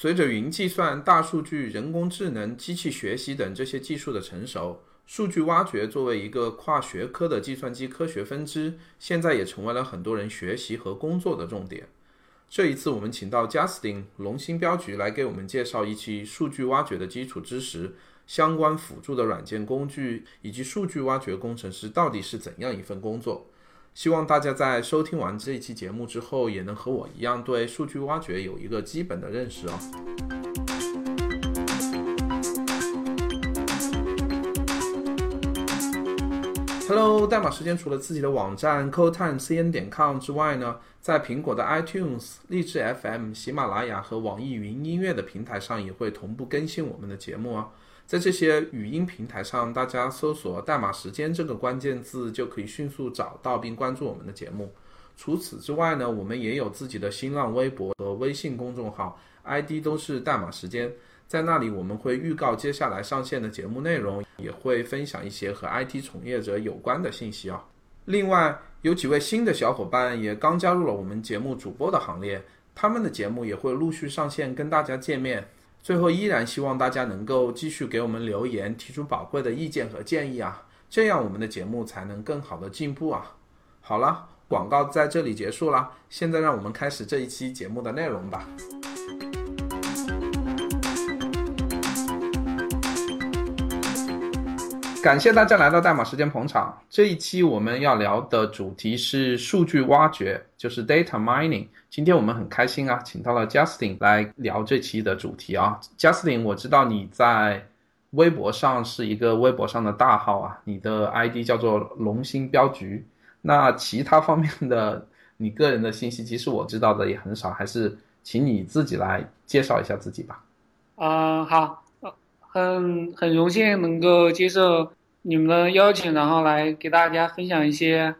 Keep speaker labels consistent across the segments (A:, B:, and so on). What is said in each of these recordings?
A: 随着云计算、大数据、人工智能、机器学习等这些技术的成熟，数据挖掘作为一个跨学科的计算机科学分支，现在也成为了很多人学习和工作的重点。这一次，我们请到 Justin 龙芯镖局来给我们介绍一期数据挖掘的基础知识、相关辅助的软件工具，以及数据挖掘工程师到底是怎样一份工作。希望大家在收听完这一期节目之后，也能和我一样对数据挖掘有一个基本的认识哦。Hello，代码时间除了自己的网站 codetimecn 点 com 之外呢，在苹果的 iTunes、荔枝 FM、喜马拉雅和网易云音乐的平台上也会同步更新我们的节目啊。在这些语音平台上，大家搜索“代码时间”这个关键字，就可以迅速找到并关注我们的节目。除此之外呢，我们也有自己的新浪微博和微信公众号，ID 都是“代码时间”。在那里，我们会预告接下来上线的节目内容，也会分享一些和 IT 从业者有关的信息啊。另外，有几位新的小伙伴也刚加入了我们节目主播的行列，他们的节目也会陆续上线跟大家见面。最后，依然希望大家能够继续给我们留言，提出宝贵的意见和建议啊，这样我们的节目才能更好的进步啊。好了，广告在这里结束了，现在让我们开始这一期节目的内容吧。感谢大家来到代码时间捧场。这一期我们要聊的主题是数据挖掘，就是 data mining。今天我们很开心啊，请到了 Justin 来聊这期的主题啊。Justin，我知道你在微博上是一个微博上的大号啊，你的 ID 叫做龙芯镖局。那其他方面的你个人的信息，其实我知道的也很少，还是请你自己来介绍一下自己吧。
B: 嗯，好。很很荣幸能够接受你们的邀请，然后来给大家分享一些，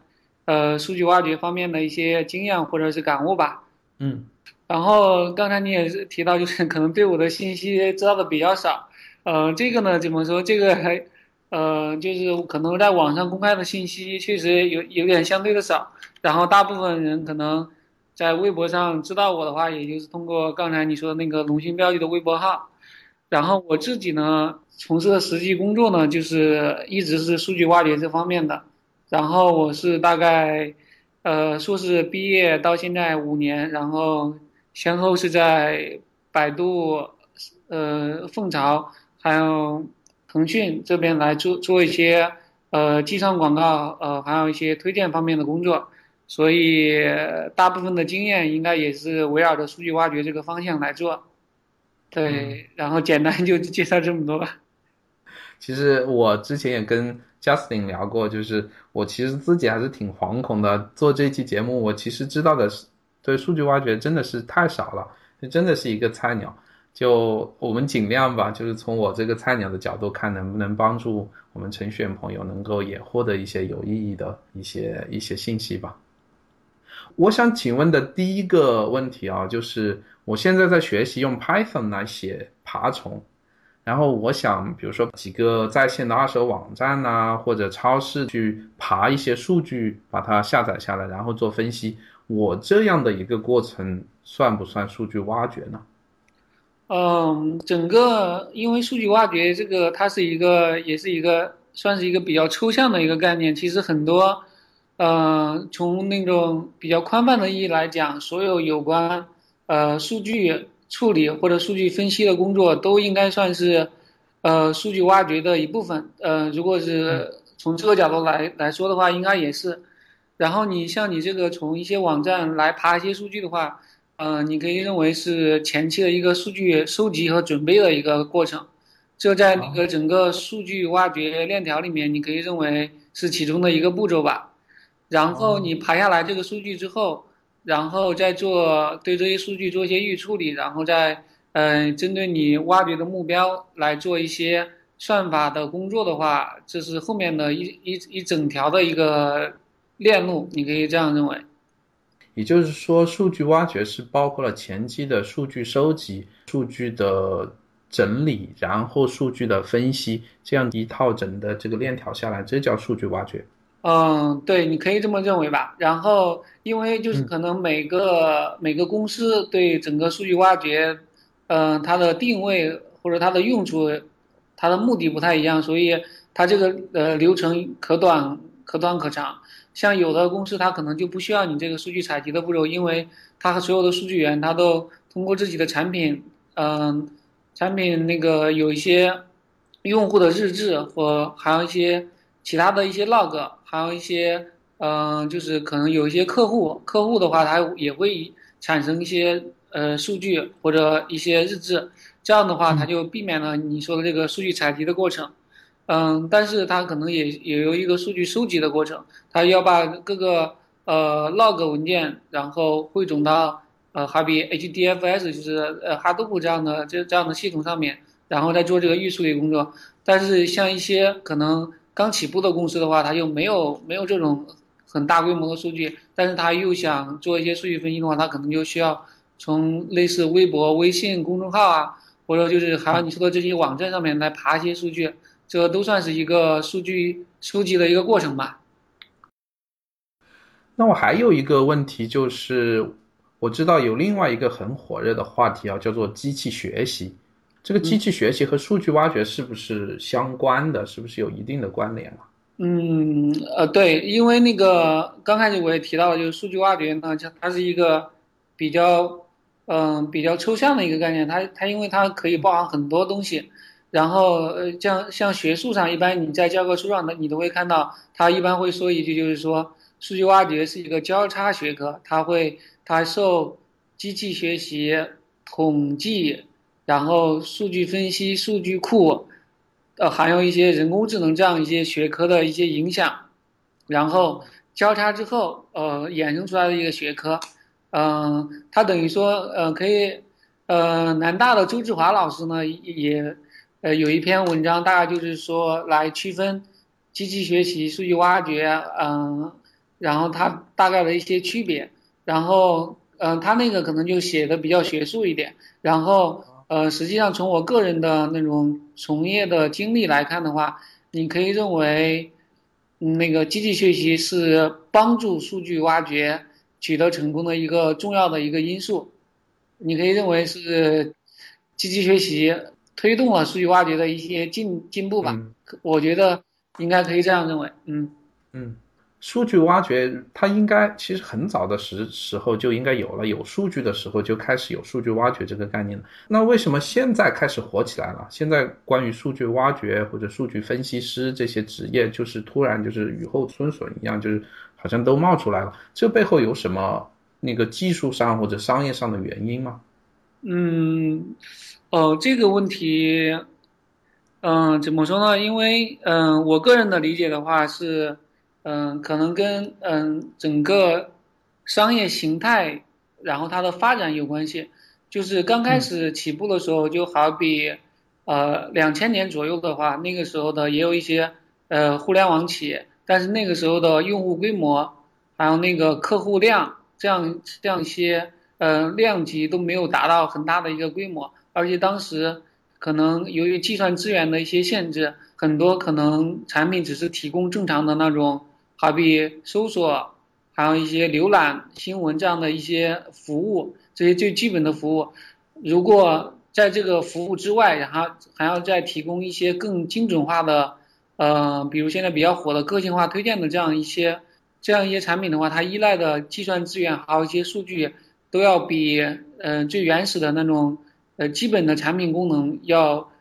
B: 呃，数据挖掘方面的一些经验或者是感悟吧。
A: 嗯，
B: 然后刚才你也是提到，就是可能对我的信息知道的比较少。呃，这个呢，怎么说？这个还，呃，就是可能在网上公开的信息确实有有点相对的少。然后大部分人可能在微博上知道我的话，也就是通过刚才你说的那个龙兴标记的微博号。然后我自己呢，从事的实际工作呢，就是一直是数据挖掘这方面的。然后我是大概，呃，硕士毕业到现在五年，然后先后是在百度、呃，凤巢还有腾讯这边来做做一些呃，计算广告，呃，还有一些推荐方面的工作。所以大部分的经验应该也是围绕着数据挖掘这个方向来做。对，然后简单就介绍这么多吧。
A: 其实我之前也跟 Justin 聊过，就是我其实自己还是挺惶恐的。做这期节目，我其实知道的是，对数据挖掘真的是太少了，这真的是一个菜鸟。就我们尽量吧，就是从我这个菜鸟的角度看，能不能帮助我们程序员朋友能够也获得一些有意义的一些一些信息吧。我想请问的第一个问题啊，就是我现在在学习用 Python 来写爬虫，然后我想，比如说几个在线的二手网站呐，或者超市去爬一些数据，把它下载下来，然后做分析。我这样的一个过程算不算数据挖掘呢？
B: 嗯，整个因为数据挖掘这个，它是一个，也是一个，算是一个比较抽象的一个概念。其实很多。呃，从那种比较宽泛的意义来讲，所有有关呃数据处理或者数据分析的工作都应该算是呃数据挖掘的一部分。呃，如果是从这个角度来来说的话，应该也是。然后你像你这个从一些网站来爬一些数据的话，呃，你可以认为是前期的一个数据收集和准备的一个过程。这在那个整个数据挖掘链条里面，你可以认为是其中的一个步骤吧。然后你爬下来这个数据之后，然后再做对这些数据做一些预处理，然后再嗯针对你挖掘的目标来做一些算法的工作的话，这是后面的一一一整条的一个链路，你可以这样认为。
A: 也就是说，数据挖掘是包括了前期的数据收集、数据的整理，然后数据的分析，这样一套整的这个链条下来，这叫数据挖掘。
B: 嗯，对，你可以这么认为吧。然后，因为就是可能每个每个公司对整个数据挖掘，嗯，它的定位或者它的用处，它的目的不太一样，所以它这个呃流程可短可短可长。像有的公司，它可能就不需要你这个数据采集的步骤，因为它和所有的数据源，它都通过自己的产品，嗯，产品那个有一些用户的日志或还有一些其他的一些 log，还有一些嗯，就是可能有一些客户，客户的话，他也会产生一些呃数据或者一些日志，这样的话，他就避免了你说的这个数据采集的过程。嗯，但是他可能也也有一个数据收集的过程，他要把各个呃 log 文件，然后汇总到呃好比 HDFS 就是呃 Hadoop 这样的这这样的系统上面，然后再做这个预处理工作。但是像一些可能刚起步的公司的话，它又没有没有这种很大规模的数据，但是他又想做一些数据分析的话，他可能就需要从类似微博、微信公众号啊，或者就是还有你说的这些网站上面来爬一些数据。这都算是一个数据收集的一个过程吧。
A: 那我还有一个问题就是，我知道有另外一个很火热的话题啊，叫做机器学习。这个机器学习和数据挖掘是不是相关的？是不是有一定的关联啊？
B: 嗯，呃，对，因为那个刚开始我也提到，就是数据挖掘呢，它它是一个比较嗯比较抽象的一个概念，它它因为它可以包含很多东西。然后，呃，像像学术上，一般你在教科书上的，你都会看到，它一般会说一句，就是说，数据挖掘是一个交叉学科，它会，它受机器学习、统计，然后数据分析、数据库，呃，还有一些人工智能这样一些学科的一些影响，然后交叉之后，呃，衍生出来的一个学科，嗯，它等于说，呃，可以，呃，南大的周志华老师呢，也。呃，有一篇文章，大概就是说来区分机器学习、数据挖掘，嗯，然后它大概的一些区别，然后，嗯，他那个可能就写的比较学术一点，然后，呃，实际上从我个人的那种从业的经历来看的话，你可以认为，那个机器学习是帮助数据挖掘取得成功的一个重要的一个因素，你可以认为是机器学习。推动了数据挖掘的一些进进步吧，我觉得应该可以这样认为。嗯
A: 嗯，数据挖掘它应该其实很早的时时候就应该有了，有数据的时候就开始有数据挖掘这个概念了。那为什么现在开始火起来了？现在关于数据挖掘或者数据分析师这些职业，就是突然就是雨后春笋一样，就是好像都冒出来了。这背后有什么那个技术上或者商业上的原因吗？
B: 嗯。哦，这个问题，嗯，怎么说呢？因为，嗯，我个人的理解的话是，嗯，可能跟嗯整个商业形态，然后它的发展有关系。就是刚开始起步的时候，就好比，呃，两千年左右的话，那个时候的也有一些呃互联网企业，但是那个时候的用户规模，还有那个客户量，这样这样一些呃量级都没有达到很大的一个规模。而且当时可能由于计算资源的一些限制，很多可能产品只是提供正常的那种，好比搜索，还有一些浏览新闻这样的一些服务，这些最基本的服务。如果在这个服务之外，然后还要再提供一些更精准化的，呃，比如现在比较火的个性化推荐的这样一些这样一些产品的话，它依赖的计算资源还有一些数据，都要比嗯最原始的那种。呃，基本的产品功能要，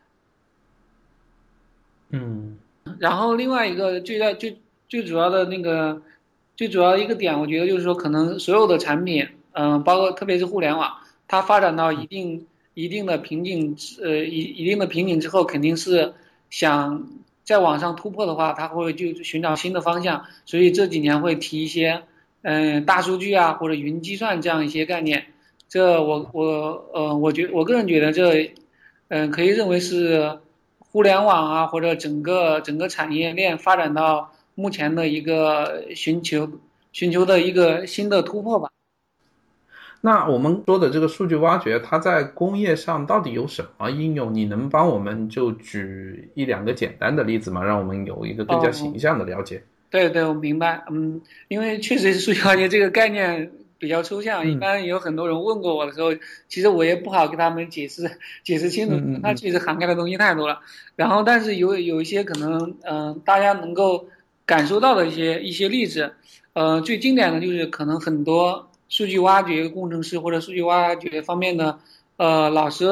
A: 嗯，
B: 然后另外一个最大最最主要的那个最主要一个点，我觉得就是说，可能所有的产品，嗯，包括特别是互联网，它发展到一定一定的瓶颈，呃，一一定的瓶颈之后，肯定是想再往上突破的话，它会就寻找新的方向，所以这几年会提一些，嗯，大数据啊或者云计算这样一些概念。这我我呃，我觉我个人觉得这，嗯，可以认为是互联网啊，或者整个整个产业链发展到目前的一个寻求寻求的一个新的突破吧。
A: 那我们说的这个数据挖掘，它在工业上到底有什么应用？你能帮我们就举一两个简单的例子吗？让我们有一个更加形象的了解。
B: 对对，我明白。嗯，因为确实数据挖掘这个概念。比较抽象，一般有很多人问过我的时候，其实我也不好给他们解释 解释清楚，它确实涵盖的东西太多了。然后，但是有有一些可能，嗯，大家能够感受到的一些一些例子，呃，最经典的就是可能很多数据挖掘工程师或者数据挖掘方面的呃老师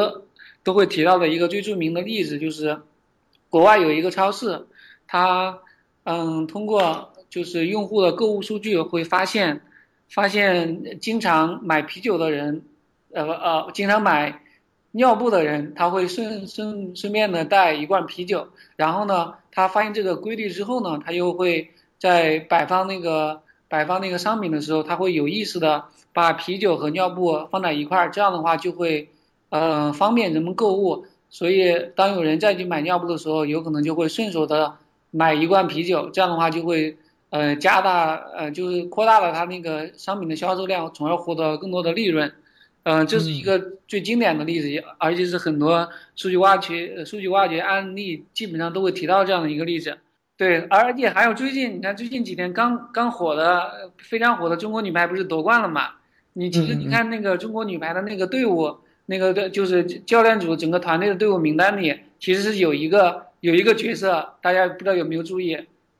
B: 都会提到的一个最著名的例子，就是国外有一个超市，它嗯通过。就是用户的购物数据会发现，发现经常买啤酒的人，呃呃，经常买尿布的人，他会顺顺顺便的带一罐啤酒。然后呢，他发现这个规律之后呢，他又会在摆放那个摆放那个商品的时候，他会有意识的把啤酒和尿布放在一块儿。这样的话就会，呃，方便人们购物。所以当有人再去买尿布的时候，有可能就会顺手的买一罐啤酒。这样的话就会。呃，加大呃，就是扩大了它那个商品的销售量，从而获得更多的利润。嗯，这是一个最经典的例子，而且是很多数据挖掘、数据挖掘案例基本上都会提到这样的一个例子。对，而且还有最近，你看最近几天刚刚火的、非常火的中国女排不是夺冠了嘛？你其实你看那个中国女排的那个队伍，那个的就是教练组整个团队的队伍名单里，其实是有一个有一个角色，大家不知道有没有注意？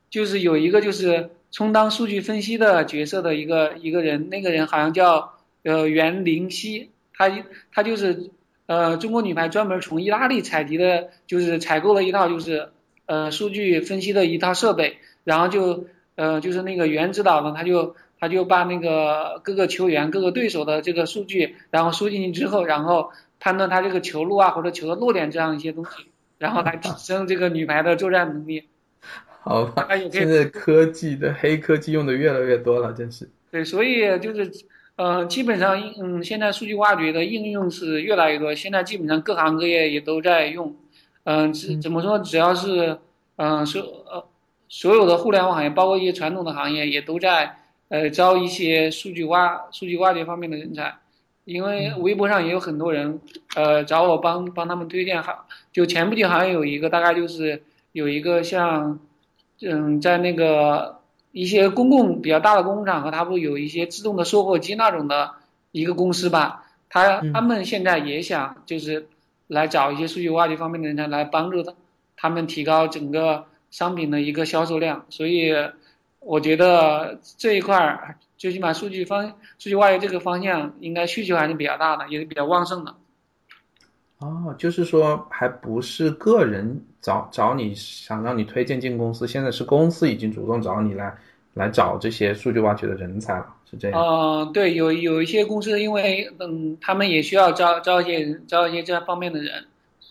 B: 就是有一个就是充当数据分析的角色的一个一个人，那个人好像叫呃袁林希，他他就是呃中国女排专门从意大利采集的，就是采购了一套就是呃数据分析的一套设备，然后就呃就是那个袁指导呢，他就他就把那个各个球员各个对手的这个数据，然后输进去之后，然后判断他这个球路啊或者球的落点这样一些东西，然后来提升这个女排的作战能力。
A: 好吧，现在科技的黑科技用的越来越多了，真是。
B: 对，所以就是，呃，基本上，嗯，现在数据挖掘的应用是越来越多，现在基本上各行各业也都在用。嗯，怎怎么说？只要是，嗯，所呃所有的互联网行业，包括一些传统的行业，也都在呃招一些数据挖数据挖掘方面的人才。因为微博上也有很多人，呃，找我帮帮他们推荐，好，就前不久好像有一个，大概就是有一个像。嗯，在那个一些公共比较大的公共场合，它不有一些自动的售货机那种的一个公司吧？他他们现在也想就是来找一些数据挖掘方面的人才来帮助他，他们提高整个商品的一个销售量。所以我觉得这一块儿最起码数据方数据挖掘这个方向应该需求还是比较大的，也是比较旺盛的。
A: 哦，就是说还不是个人找找你想让你推荐进公司，现在是公司已经主动找你来来找这些数据挖掘的人才了，是这样。
B: 嗯，对，有有一些公司，因为嗯，他们也需要招招一些人，招一些这方面的人，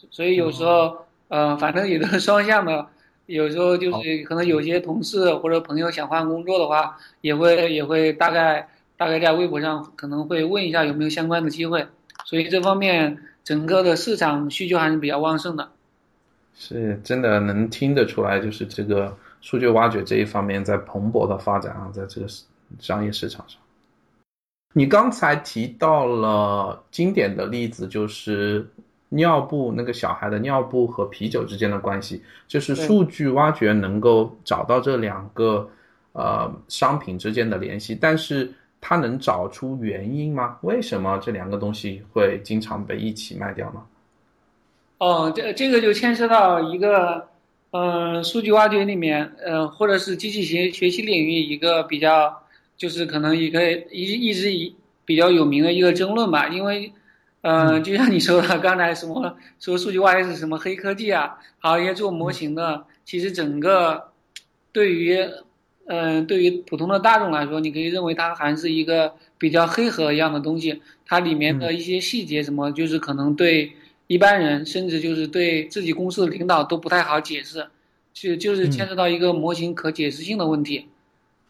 B: 所以有时候 呃，反正也都是双向的。有时候就是可能有些同事或者朋友想换工作的话，也会也会大概大概在微博上可能会问一下有没有相关的机会，所以这方面。整个的市场需求还是比较旺盛的，
A: 是真的能听得出来，就是这个数据挖掘这一方面在蓬勃的发展啊，在这个商业市场上。你刚才提到了经典的例子，就是尿布那个小孩的尿布和啤酒之间的关系，就是数据挖掘能够找到这两个呃商品之间的联系，但是。它能找出原因吗？为什么这两个东西会经常被一起卖掉呢？
B: 哦，这这个就牵涉到一个，嗯，数据挖掘里面，呃，或者是机器学学习领域一个比较，就是可能一个一一直以比较有名的一个争论吧。因为，嗯，就像你说的，刚才什么说数据挖掘是什么黑科技啊？好，一些做模型的，其实整个对于。嗯，对于普通的大众来说，你可以认为它还是一个比较黑盒一样的东西。它里面的一些细节，什么就是可能对一般人，甚至就是对自己公司的领导都不太好解释，就就是牵扯到一个模型可解释性的问题。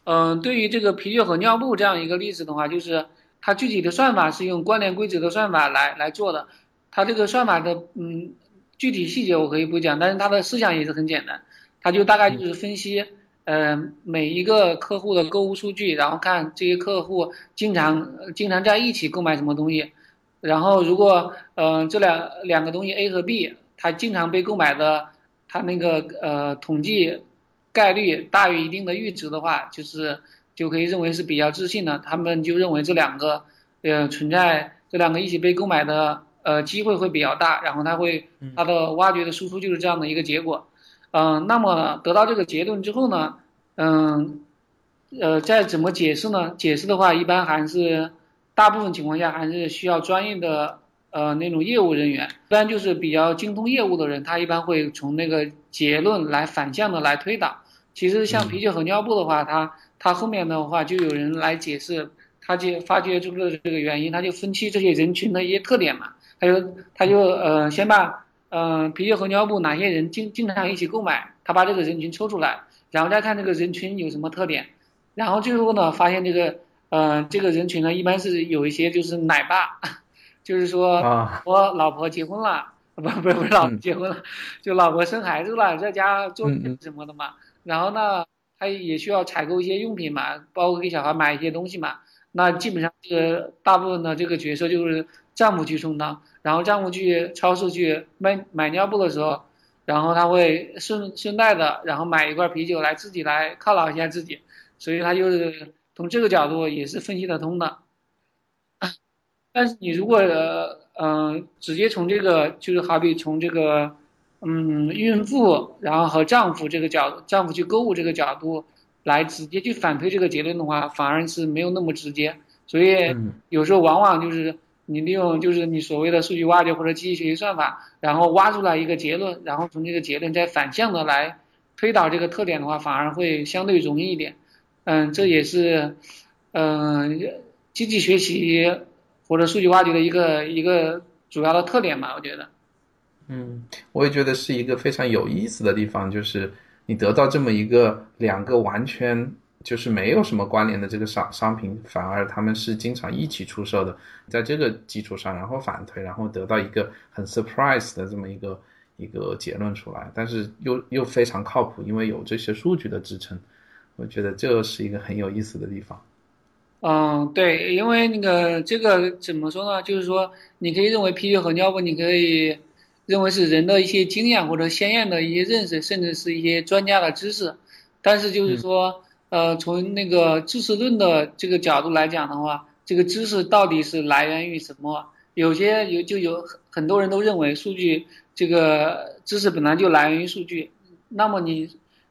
B: 嗯，对于这个啤酒和尿布这样一个例子的话，就是它具体的算法是用关联规则的算法来来做的。它这个算法的嗯具体细节我可以不讲，但是它的思想也是很简单，它就大概就是分析。嗯，每一个客户的购物数据，然后看这些客户经常经常在一起购买什么东西，然后如果嗯这两两个东西 A 和 B 它经常被购买的，它那个呃统计概率大于一定的阈值的话，就是就可以认为是比较自信的。他们就认为这两个，呃，存在这两个一起被购买的呃机会会比较大，然后它会它的挖掘的输出就是这样的一个结果。嗯，那么得到这个结论之后呢，嗯，呃，再怎么解释呢？解释的话，一般还是大部分情况下还是需要专业的呃那种业务人员，一般就是比较精通业务的人，他一般会从那个结论来反向的来推导。其实像啤酒和尿布的话，它它后面的话就有人来解释，他就发掘出了这个原因，他就分析这些人群的一些特点嘛，他就他就呃先把。嗯，啤酒和尿布哪些人经经常一起购买？他把这个人群抽出来，然后再看这个人群有什么特点，然后最后呢，发现这个，嗯，这个人群呢，一般是有一些就是奶爸，就是说我老婆结婚了，不不不是老婆结婚了，就老婆生孩子了，在家做什么的嘛。然后呢，他也需要采购一些用品嘛，包括给小孩买一些东西嘛。那基本上这个大部分的这个角色就是丈夫去充当。然后丈夫去超市去买买尿布的时候，然后他会顺顺带的，然后买一罐啤酒来自己来犒劳一下自己，所以他就是从这个角度也是分析得通的。但是你如果嗯直接从这个就是好比从这个嗯孕妇然后和丈夫这个角丈夫去购物这个角度来直接去反推这个结论的话，反而是没有那么直接，所以有时候往往就是。你利用就是你所谓的数据挖掘或者机器学习算法，然后挖出来一个结论，然后从这个结论再反向的来推导这个特点的话，反而会相对容易一点。嗯，这也是嗯机器学习或者数据挖掘的一个一个主要的特点吧，我觉得。
A: 嗯，我也觉得是一个非常有意思的地方，就是你得到这么一个两个完全。就是没有什么关联的这个商商品，反而他们是经常一起出售的，在这个基础上，然后反推，然后得到一个很 surprise 的这么一个一个结论出来，但是又又非常靠谱，因为有这些数据的支撑，我觉得这是一个很有意思的地方。
B: 嗯，对，因为那个这个怎么说呢？就是说，你可以认为啤酒和尿布，你可以认为是人的一些经验或者鲜艳的一些认识，甚至是一些专家的知识，但是就是说。呃，从那个知识论的这个角度来讲的话，这个知识到底是来源于什么？有些有就有很很多人都认为数据这个知识本来就来源于数据。那么你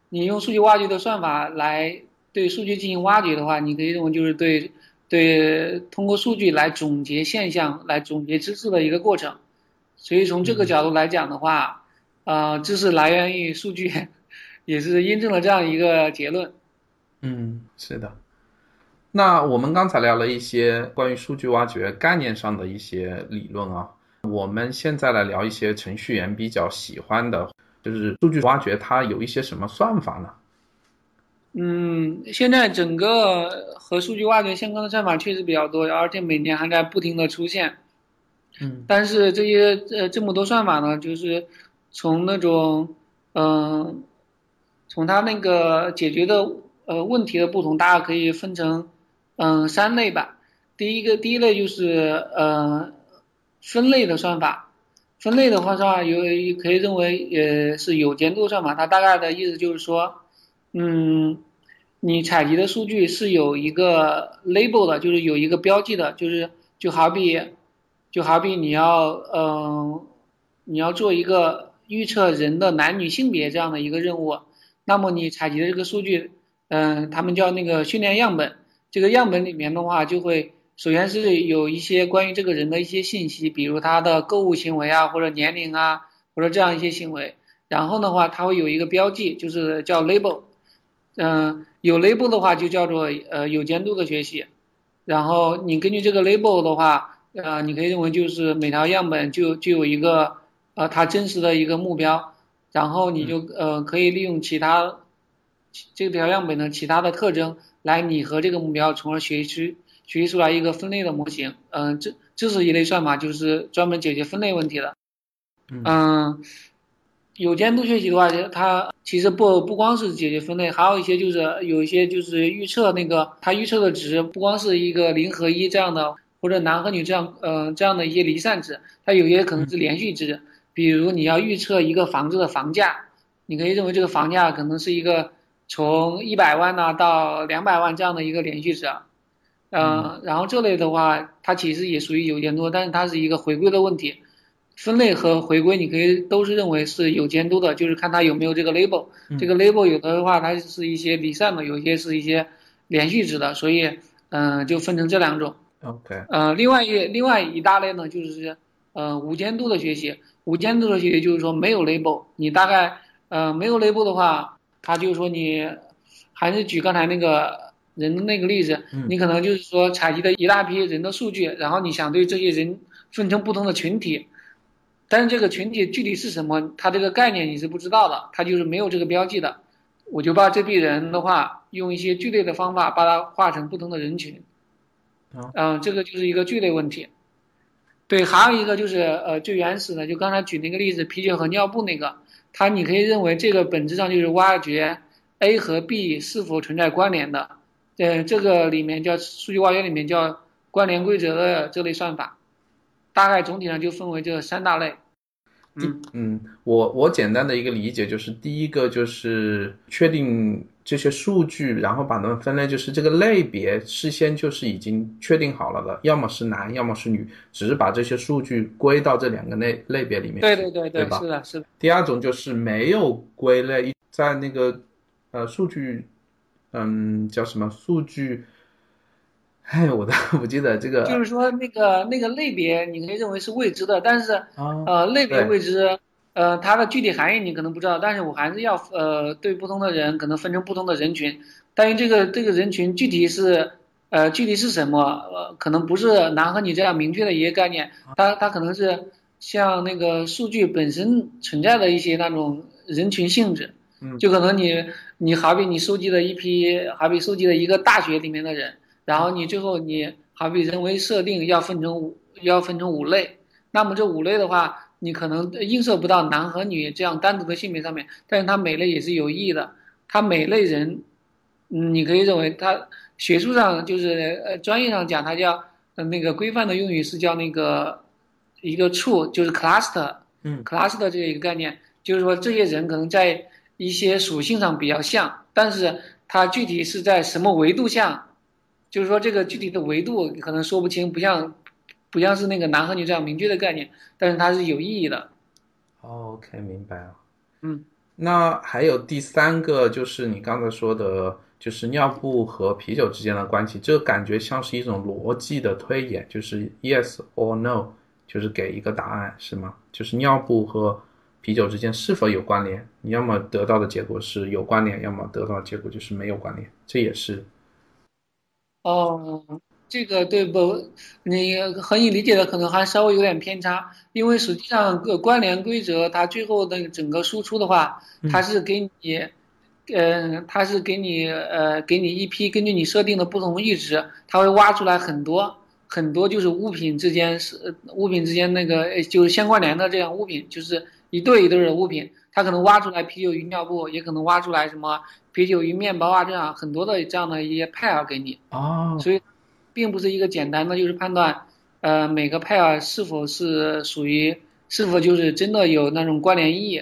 B: 你用数据挖掘的算法来对数据进行挖掘的话，你可以认为就是对对通过数据来总结现象、来总结知识的一个过程。所以从这个角度来讲的话，呃，知识来源于数据，也是印证了这样一个结论。
A: 嗯，是的。那我们刚才聊了一些关于数据挖掘概念上的一些理论啊，我们现在来聊一些程序员比较喜欢的，就是数据挖掘它有一些什么算法呢？
B: 嗯，现在整个和数据挖掘相关的算法确实比较多，而且每年还在不停的出现。
A: 嗯，
B: 但是这些呃这么多算法呢，就是从那种嗯，从它那个解决的。呃，问题的不同，大家可以分成，嗯，三类吧。第一个，第一类就是呃，分类的算法。分类的话，是吧？有可以认为，呃，是有监督算法。它大概的意思就是说，嗯，你采集的数据是有一个 label 的，就是有一个标记的，就是就好比，就好比你要，嗯，你要做一个预测人的男女性别这样的一个任务，那么你采集的这个数据。嗯，他们叫那个训练样本。这个样本里面的话，就会首先是有一些关于这个人的一些信息，比如他的购物行为啊，或者年龄啊，或者这样一些行为。然后的话，它会有一个标记，就是叫 label。嗯，有 label 的话就叫做呃有监督的学习。然后你根据这个 label 的话，呃，你可以认为就是每条样本就就有一个呃它真实的一个目标，然后你就呃可以利用其他。这条样本的其他的特征来拟合这个目标，从而学习学习出来一个分类的模型。嗯，这这是一类算法，就是专门解决分类问题的。嗯，有监督学习的话，它其实不不光是解决分类，还有一些就是有一些就是预测那个它预测的值不光是一个零和一这样的，或者男和女这样嗯这样的一些离散值，它有些可能是连续值。比如你要预测一个房子的房价，你可以认为这个房价可能是一个。从一百万呢到两百万这样的一个连续值，嗯，然后这类的话，它其实也属于有监督，但是它是一个回归的问题。分类和回归，你可以都是认为是有监督的，就是看它有没有这个 label。这个 label 有的话，它是一些离散的，有些是一些连续值的，所以嗯，就分成这两种。
A: OK。
B: 呃，另外一另外一大类呢，就是呃无监督的学习。无监督的学习就是说没有 label，你大概呃没有 label 的话，它就是说你还是举刚才那个人的那个例子，你可能就是说采集的一大批人的数据，然后你想对这些人分成不同的群体。但是这个群体具体是什么，它这个概念你是不知道的，它就是没有这个标记的。我就把这批人的话，用一些聚类的方法把它划成不同的人群。嗯，这个就是一个聚类问题。对，还有一个就是呃最原始的，就刚才举那个例子，啤酒和尿布那个，它你可以认为这个本质上就是挖掘 A 和 B 是否存在关联的。呃，这个里面叫数据挖掘里面叫关联规则的这类算法。大概总体上就分为这三大类。
A: 嗯嗯，我我简单的一个理解就是，第一个就是确定这些数据，然后把它们分类，就是这个类别事先就是已经确定好了的，要么是男，要么是女，只是把这些数据归到这两个类类别里面。
B: 对对对
A: 对，
B: 是的，是的。
A: 第二种就是没有归类，在那个呃数据，嗯，叫什么数据？哎，我都不记得这个。
B: 就是说，那个那个类别，你可以认为是未知的，但是呃，类别未知，呃，它的具体含义你可能不知道，但是我还是要呃，对不同的人可能分成不同的人群，但是这个这个人群具体是呃具体是什么，呃，可能不是男和你这样明确的一个概念，它它可能是像那个数据本身存在的一些那种人群性质，
A: 嗯，
B: 就可能你你好比你收集了一批，好比收集了一个大学里面的人。然后你最后你好比人为设定要分成五要分成五类，那么这五类的话，你可能映射不到男和女这样单独的性别上面，但是它每类也是有意义的。它每类人，嗯，你可以认为它学术上就是呃专业上讲，它叫呃那个规范的用语是叫那个一个处，就是 cluster，
A: 嗯
B: ，cluster 这一个概念，就是说这些人可能在一些属性上比较像，但是它具体是在什么维度下？就是说，这个具体的维度可能说不清，不像，不像是那个男和女这样明确的概念，但是它是有意义的。
A: OK，明白了。
B: 嗯，
A: 那还有第三个，就是你刚才说的，就是尿布和啤酒之间的关系，这个感觉像是一种逻辑的推演，就是 yes or no，就是给一个答案，是吗？就是尿布和啤酒之间是否有关联？你要么得到的结果是有关联，要么得到的结果就是没有关联，这也是。
B: 哦，这个对不？你和你理解的可能还稍微有点偏差，因为实际上个关联规则它最后的整个输出的话，它是给你，嗯，它是给你呃给你一批根据你设定的不同阈值，它会挖出来很多很多就是物品之间是物品之间那个就是相关联的这样物品，就是一对一对的物品，它可能挖出来啤酒与尿布，也可能挖出来什么。啤酒与面包啊，这样很多的这样的一些 pair 给你
A: 哦，
B: 所以，并不是一个简单的就是判断，呃，每个 pair 是否是属于，是否就是真的有那种关联意义，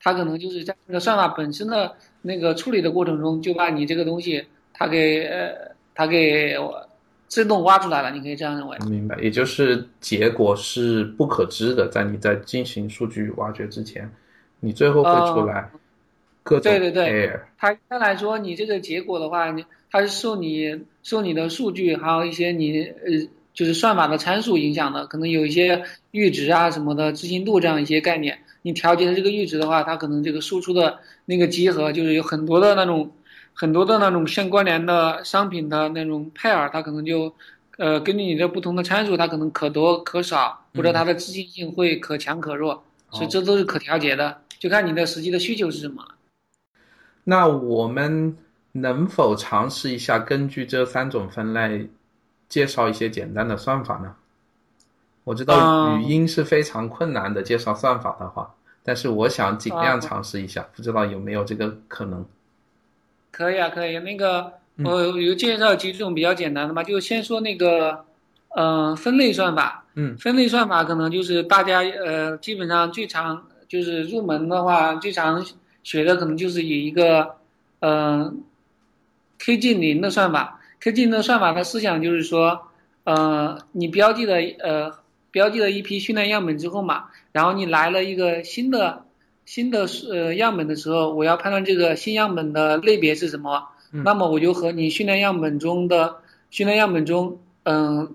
B: 它可能就是在这个算法本身的那个处理的过程中，就把你这个东西，它给呃，它给自动挖出来了，你可以这样认为。
A: 明白，也就是结果是不可知的，在你在进行数据挖掘之前，你最后会出来各种。
B: 对对对，它一般来说，你这个结果的话，你它是受你受你的数据，还有一些你呃，就是算法的参数影响的，可能有一些阈值啊什么的，置信度这样一些概念。你调节的这个阈值的话，它可能这个输出的那个集合，就是有很多的那种很多的那种相关联的商品的那种 pair，它可能就呃根据你的不同的参数，它可能可多可少，或者它的执行性会可强可弱，所以这都是可调节的，就看你的实际的需求是什么。
A: 那我们能否尝试一下根据这三种分类介绍一些简单的算法呢？我知道语音是非常困难的，介绍算法的话，但是我想尽量尝试一下，不知道有没有这个可能？
B: 可以啊，可以。那个我有介绍几种比较简单的嘛，就先说那个，嗯，分类算法。
A: 嗯，
B: 分类算法可能就是大家呃，基本上最常就是入门的话最常。学的可能就是以一个，呃，k 进零的算法。k 进零的算法的思想就是说，呃，你标记了呃标记了一批训练样本之后嘛，然后你来了一个新的新的呃样本的时候，我要判断这个新样本的类别是什么，那么我就和你训练样本中的训练样本中，嗯，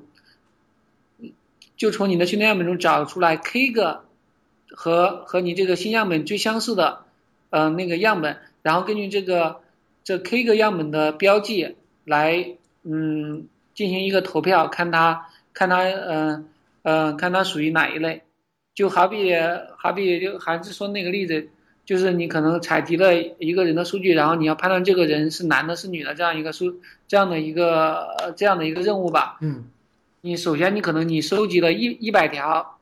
B: 就从你的训练样本中找出来 k 个和和你这个新样本最相似的，嗯，那个样本。然后根据这个这 k 个样本的标记来，嗯，进行一个投票，看它看它，嗯嗯，看它属于哪一类。就好比好比就还是说那个例子，就是你可能采集了一个人的数据，然后你要判断这个人是男的是女的这样一个数这样的一个这样的一个任务吧。
A: 嗯。
B: 你首先你可能你收集了一一百条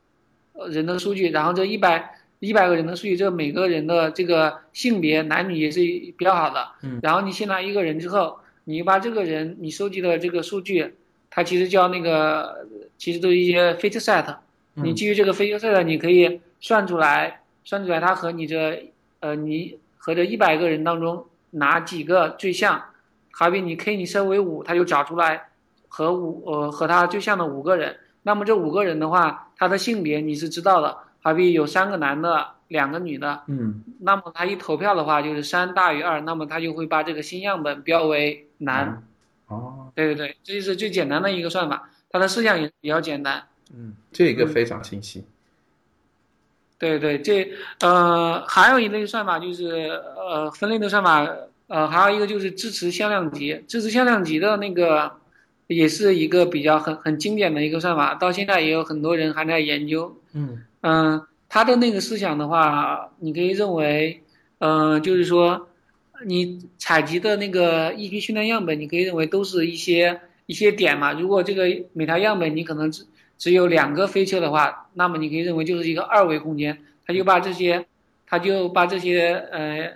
B: 人的数据，然后这一百。一百个人的数据，这每个人的这个性别男女也是比较好的。
A: 嗯。
B: 然后你先来一个人之后，你把这个人你收集的这个数据，它其实叫那个，其实都是一些 feature set。你基于这个 feature set，你可以算出来，算出来他和你这，呃，你和这一百个人当中哪几个最像？好比你 k 你设为五，他就找出来和五呃和他最像的五个人。那么这五个人的话，他的性别你是知道的。好比有三个男的，两个女的，
A: 嗯，
B: 那么他一投票的话，就是三大于二，那么他就会把这个新样本标为男。
A: 哦，
B: 对对对，这就是最简单的一个算法，它的思想也比较简单。
A: 嗯，这个非常清晰。
B: 对对，这呃还有一类算法就是呃分类的算法，呃还有一个就是支持向量级，支持向量级的那个也是一个比较很很经典的一个算法，到现在也有很多人还在研究。
A: 嗯。
B: 嗯，他的那个思想的话，你可以认为，嗯，就是说，你采集的那个一批训练样本，你可以认为都是一些一些点嘛。如果这个每条样本你可能只只有两个飞车的话，那么你可以认为就是一个二维空间。它就把这些，它就把这些呃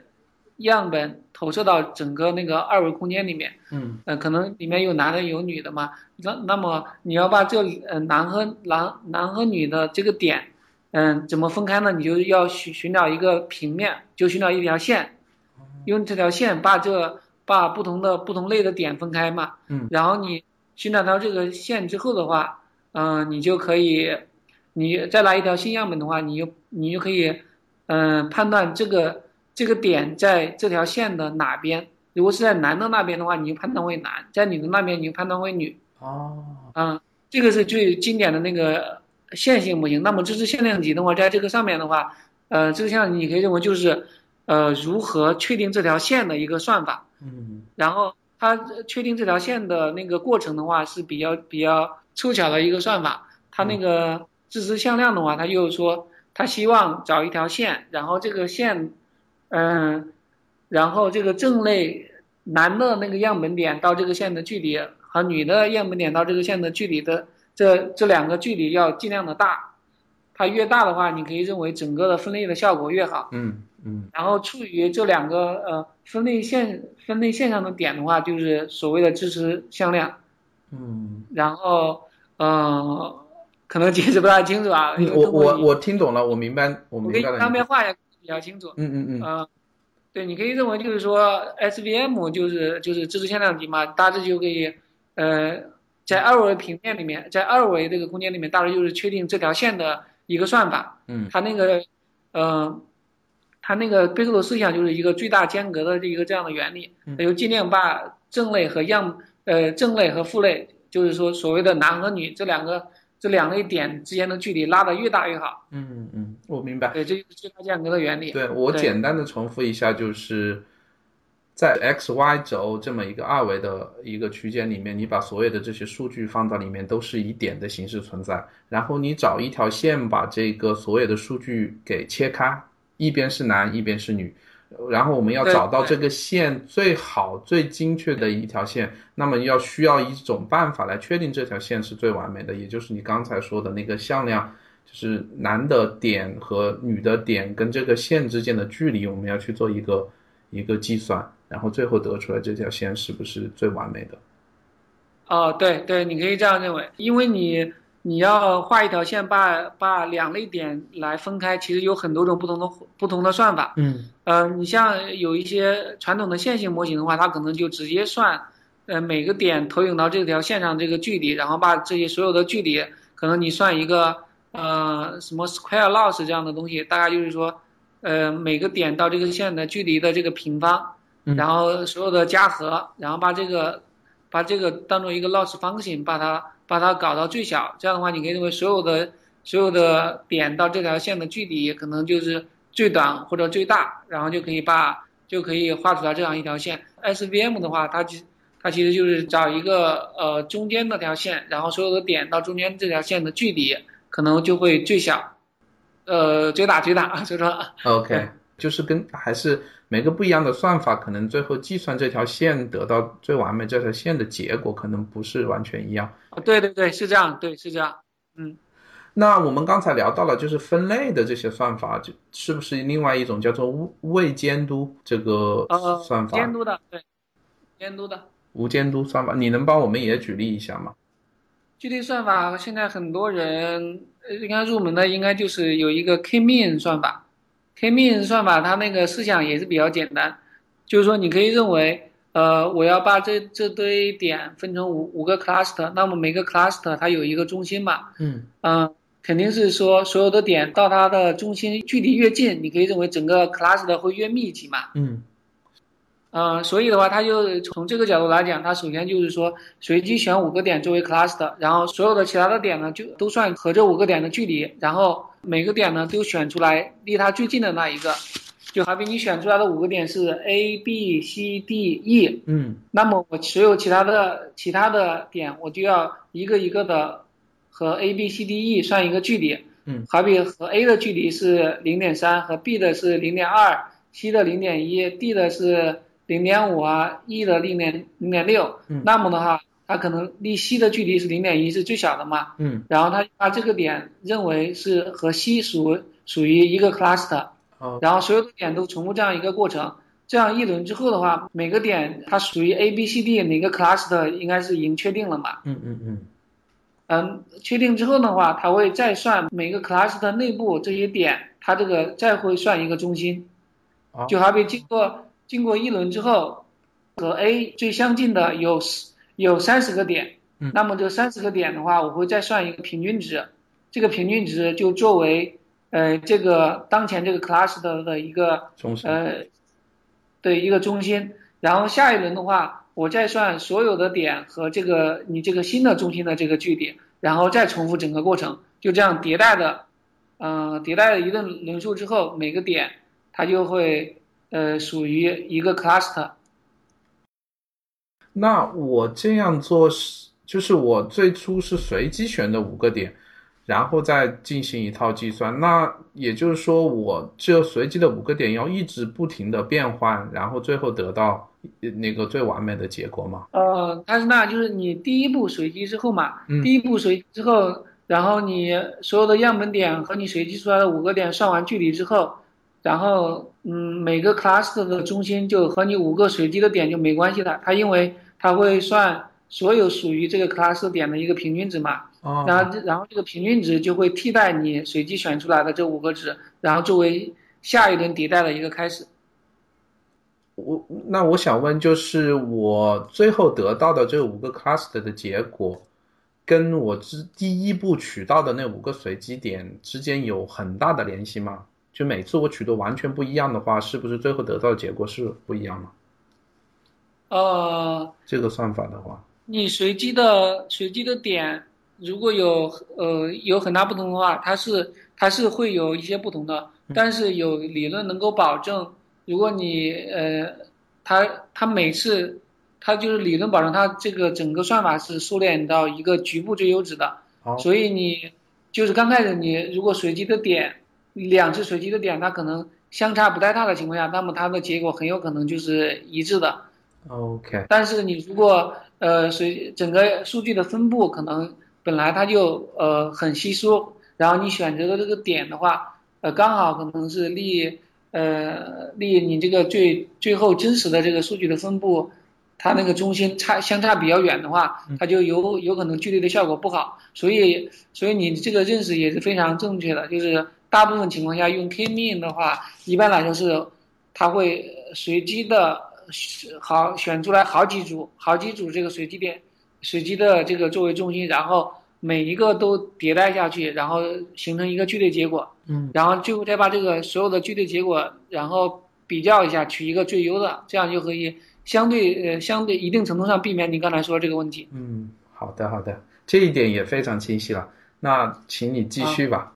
B: 样本投射到整个那个二维空间里面。
A: 嗯，
B: 呃，可能里面有男的有女的嘛。那那么你要把这呃男和男男和女的这个点。嗯，怎么分开呢？你就要寻寻找一个平面，就寻找一条线，用这条线把这把不同的不同类的点分开嘛。
A: 嗯。
B: 然后你寻找到这个线之后的话，嗯，你就可以，你再来一条新样本的话，你就你就可以，嗯，判断这个这个点在这条线的哪边。如果是在男的那边的话，你就判断为男；在女的那边，你就判断为女。
A: 哦。
B: 嗯，这个是最经典的那个。线性模型，那么这是限量级的话，在这个上面的话，呃，这个向量级你可以认为就是，呃，如何确定这条线的一个算法。
A: 嗯。
B: 然后它确定这条线的那个过程的话是比较比较凑巧的一个算法。它那个支持向量的话，它就是说，它希望找一条线，然后这个线，嗯，然后这个正类男的那个样本点到这个线的距离和女的样本点到这个线的距离的。这这两个距离要尽量的大，它越大的话，你可以认为整个的分类的效果越好。
A: 嗯嗯。
B: 然后处于这两个呃分类线分类线上的点的话，就是所谓的支持向量。
A: 嗯。
B: 然后嗯，可能解释不太清楚啊。
A: 我我我听懂了，我明白，我明白了。
B: 当面画一下比较清楚。
A: 嗯嗯嗯。
B: 呃，对，你可以认为就是说 SVM 就是就是支持向量级嘛，大致就可以呃。在二维平面里面，在二维这个空间里面，大致就是确定这条线的一个算法。
A: 嗯，
B: 它那个，呃，它那个背后的思想就是一个最大间隔的这一个这样的原理。
A: 嗯，
B: 就尽量把正类和样，呃，正类和负类，就是说所谓的男和女这两个这两类点之间的距离拉得越大越好。
A: 嗯嗯，我明白。
B: 对，这就是最大间隔的原理。
A: 对我简单的重复一下，就是。在 x y 轴这么一个二维的一个区间里面，你把所有的这些数据放到里面，都是以点的形式存在。然后你找一条线，把这个所有的数据给切开，一边是男，一边是女。然后我们要找到这个线最好、最精确的一条线，那么要需要一种办法来确定这条线是最完美的，也就是你刚才说的那个向量，就是男的点和女的点跟这个线之间的距离，我们要去做一个一个计算。然后最后得出来这条线是不是最完美的？
B: 哦，对对，你可以这样认为，因为你你要画一条线，把把两类点来分开，其实有很多种不同的不同的算法。
A: 嗯
B: 呃，你像有一些传统的线性模型的话，它可能就直接算，呃，每个点投影到这条线上这个距离，然后把这些所有的距离，可能你算一个呃什么 square loss 这样的东西，大概就是说，呃，每个点到这个线的距离的这个平方，
A: 嗯
B: 然后所有的加和，然后把这个把这个当做一个 loss function，把它把它搞到最小，这样的话，你可以认为所有的所有的点到这条线的距离可能就是最短或者最大，然后就可以把就可以画出来这样一条线。SVM 的话，它其它其实就是找一个呃中间那条线，然后所有的点到中间这条线的距离可能就会最小，呃最大最大，就 说
A: ，OK，就是跟还是每个不一样的算法，可能最后计算这条线得到最完美这条线的结果，可能不是完全一样。
B: 啊对对对是这样，对是这样，嗯。
A: 那我们刚才聊到了，就是分类的这些算法，就是不是另外一种叫做无未监督这个
B: 呃，
A: 算法？
B: 监督的，对，监督的。
A: 无监督算法，你能帮我们也举例一下吗？
B: 具体算法现在很多人呃应该入门的应该就是有一个 K-mean 算法，K-mean 算法它那个思想也是比较简单，就是说你可以认为，呃，我要把这这堆点分成五五个 cluster，那么每个 cluster 它有一个中心嘛，
A: 嗯。
B: 嗯、肯定是说所有的点到它的中心距离越近，你可以认为整个 cluster 会越密集嘛，
A: 嗯。
B: 嗯，所以的话，它就从这个角度来讲，它首先就是说随机选五个点作为 cluster，然后所有的其他的点呢就都算和这五个点的距离，然后每个点呢都选出来离它最近的那一个，就好比你选出来的五个点是 A、B、C、D、E，
A: 嗯。
B: 那么我所有其他的其他的点我就要一个一个的和 A、B、C、D、E 算一个距离，
A: 嗯。
B: 好比和 A 的距离是零点三，和 B 的是零点二，C 的零点一，D 的是零点五啊，E 的零点零点六。
A: 嗯，
B: 那么的话，它可能离 C 的距离是零点一是最小的嘛，
A: 嗯。
B: 然后它把这个点认为是和 C 属属于一个 cluster，
A: 哦。
B: 然后所有的点都重复这样一个过程，这样一轮之后的话，每个点它属于 A、B、C、D 哪个 cluster 应该是已经确定了嘛？
A: 嗯嗯嗯。
B: 嗯，确定之后的话，它会再算每个 cluster 内部这些点，它这个再会算一个中心。
A: 哦，
B: 就好比经过经过一轮之后，和 A 最相近的有十有三十个点
A: 嗯，
B: 那么这三十个点的话，我会再算一个平均值，这个平均值就作为呃这个当前这个 cluster 的一个
A: 中心
B: 呃，对一个中心，然后下一轮的话，我再算所有的点和这个你这个新的中心的这个距离，然后再重复整个过程，就这样迭代的，呃，迭代了一定轮数之后，每个点它就会呃属于一个 cluster。
A: 那我这样做是，就是我最初是随机选的五个点，然后再进行一套计算。那也就是说，我这随机的五个点要一直不停的变换，然后最后得到呃那个最完美的结果嘛？
B: 呃，但是那就是你第一步随机之后嘛，
A: 嗯
B: 第一步随机之后，然后你所有的样本点和你随机出来的五个点算完距离之后，然后嗯，每个 cluster 的中心就和你五个随机的点就没关系了，它因为它会算所有属于这个 cluster 点的一个平均值嘛，
A: 哦，
B: 然后然后这个平均值就会替代你随机选出来的这五个值，然后作为下一轮迭代的一个开始。
A: 我那我想问，就是我最后得到的这五个 cluster 的结果，跟我之第一步取到的那五个随机点之间有很大的联系吗？就每次我取的完全不一样的话，是不是最后得到的结果是不一样吗？
B: 呃，
A: 这个算法的话，
B: 你随机的随机的点如果有呃有很大不同的话，它是它是会有一些不同的，但是有理论能够保证，如果你呃它它每次它就是理论保证它这个整个算法是收敛到一个局部最优值的，
A: 好，
B: 所以你就是刚开始你如果随机的点两次随机的点它可能相差不太大的情况下，那么它的结果很有可能就是一致的。
A: OK，
B: 但是你如果呃随整个数据的分布可能本来它就呃很稀疏，然后你选择的这个点的话，呃刚好可能是离呃离你这个最最后真实的这个数据的分布它那个中心差相差比较远的话，它就有有可能距离的效果不好。所以，所以你这个认识也是非常正确的。就是大部分情况下用 K-mean 的话，一般来说是它会随机的好选出来好几组好几组这个随机点，随机的这个作为中心，然后。每一个都迭代下去，然后形成一个聚类结果，
A: 嗯，
B: 然后最后再把这个所有的聚类结果，然后比较一下，取一个最优的，这样就可以相对呃相对一定程度上避免你刚才说这个问题。
A: 嗯，好的好的，这一点也非常清晰了。那请你继续吧。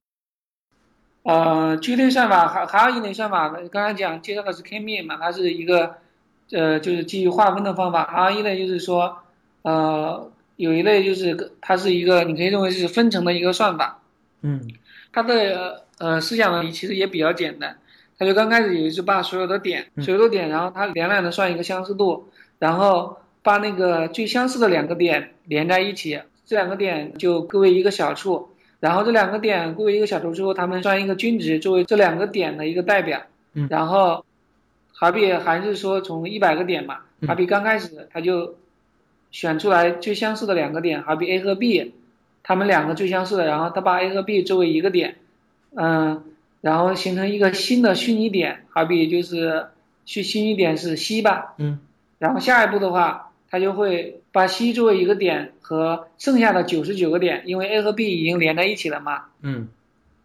B: 呃，聚类算法还还有一类算法，刚才讲介绍的是 K-mean 嘛，它是一个呃就是基于划分的方法，还有一类就是说呃。有一类就是它是一个，你可以认为是分层的一个算法。
A: 嗯，
B: 它的呃思想呢其实也比较简单，它就刚开始也是把所有的点，所有的点，然后它连两的算一个相似度，然后把那个最相似的两个点连在一起，这两个点就各为一个小处，然后这两个点各为一个小处之后，他们算一个均值作为这两个点的一个代表。
A: 嗯，
B: 然后好比还是说从一百个点嘛，好比刚开始他就。选出来最相似的两个点，好比 A 和 B，他们两个最相似的，然后他把 A 和 B 作为一个点，嗯，然后形成一个新的虚拟点，好比就是虚虚拟点是 C 吧，
A: 嗯，
B: 然后下一步的话，他就会把 C 作为一个点和剩下的九十九个点，因为 A 和 B 已经连在一起了嘛，
A: 嗯，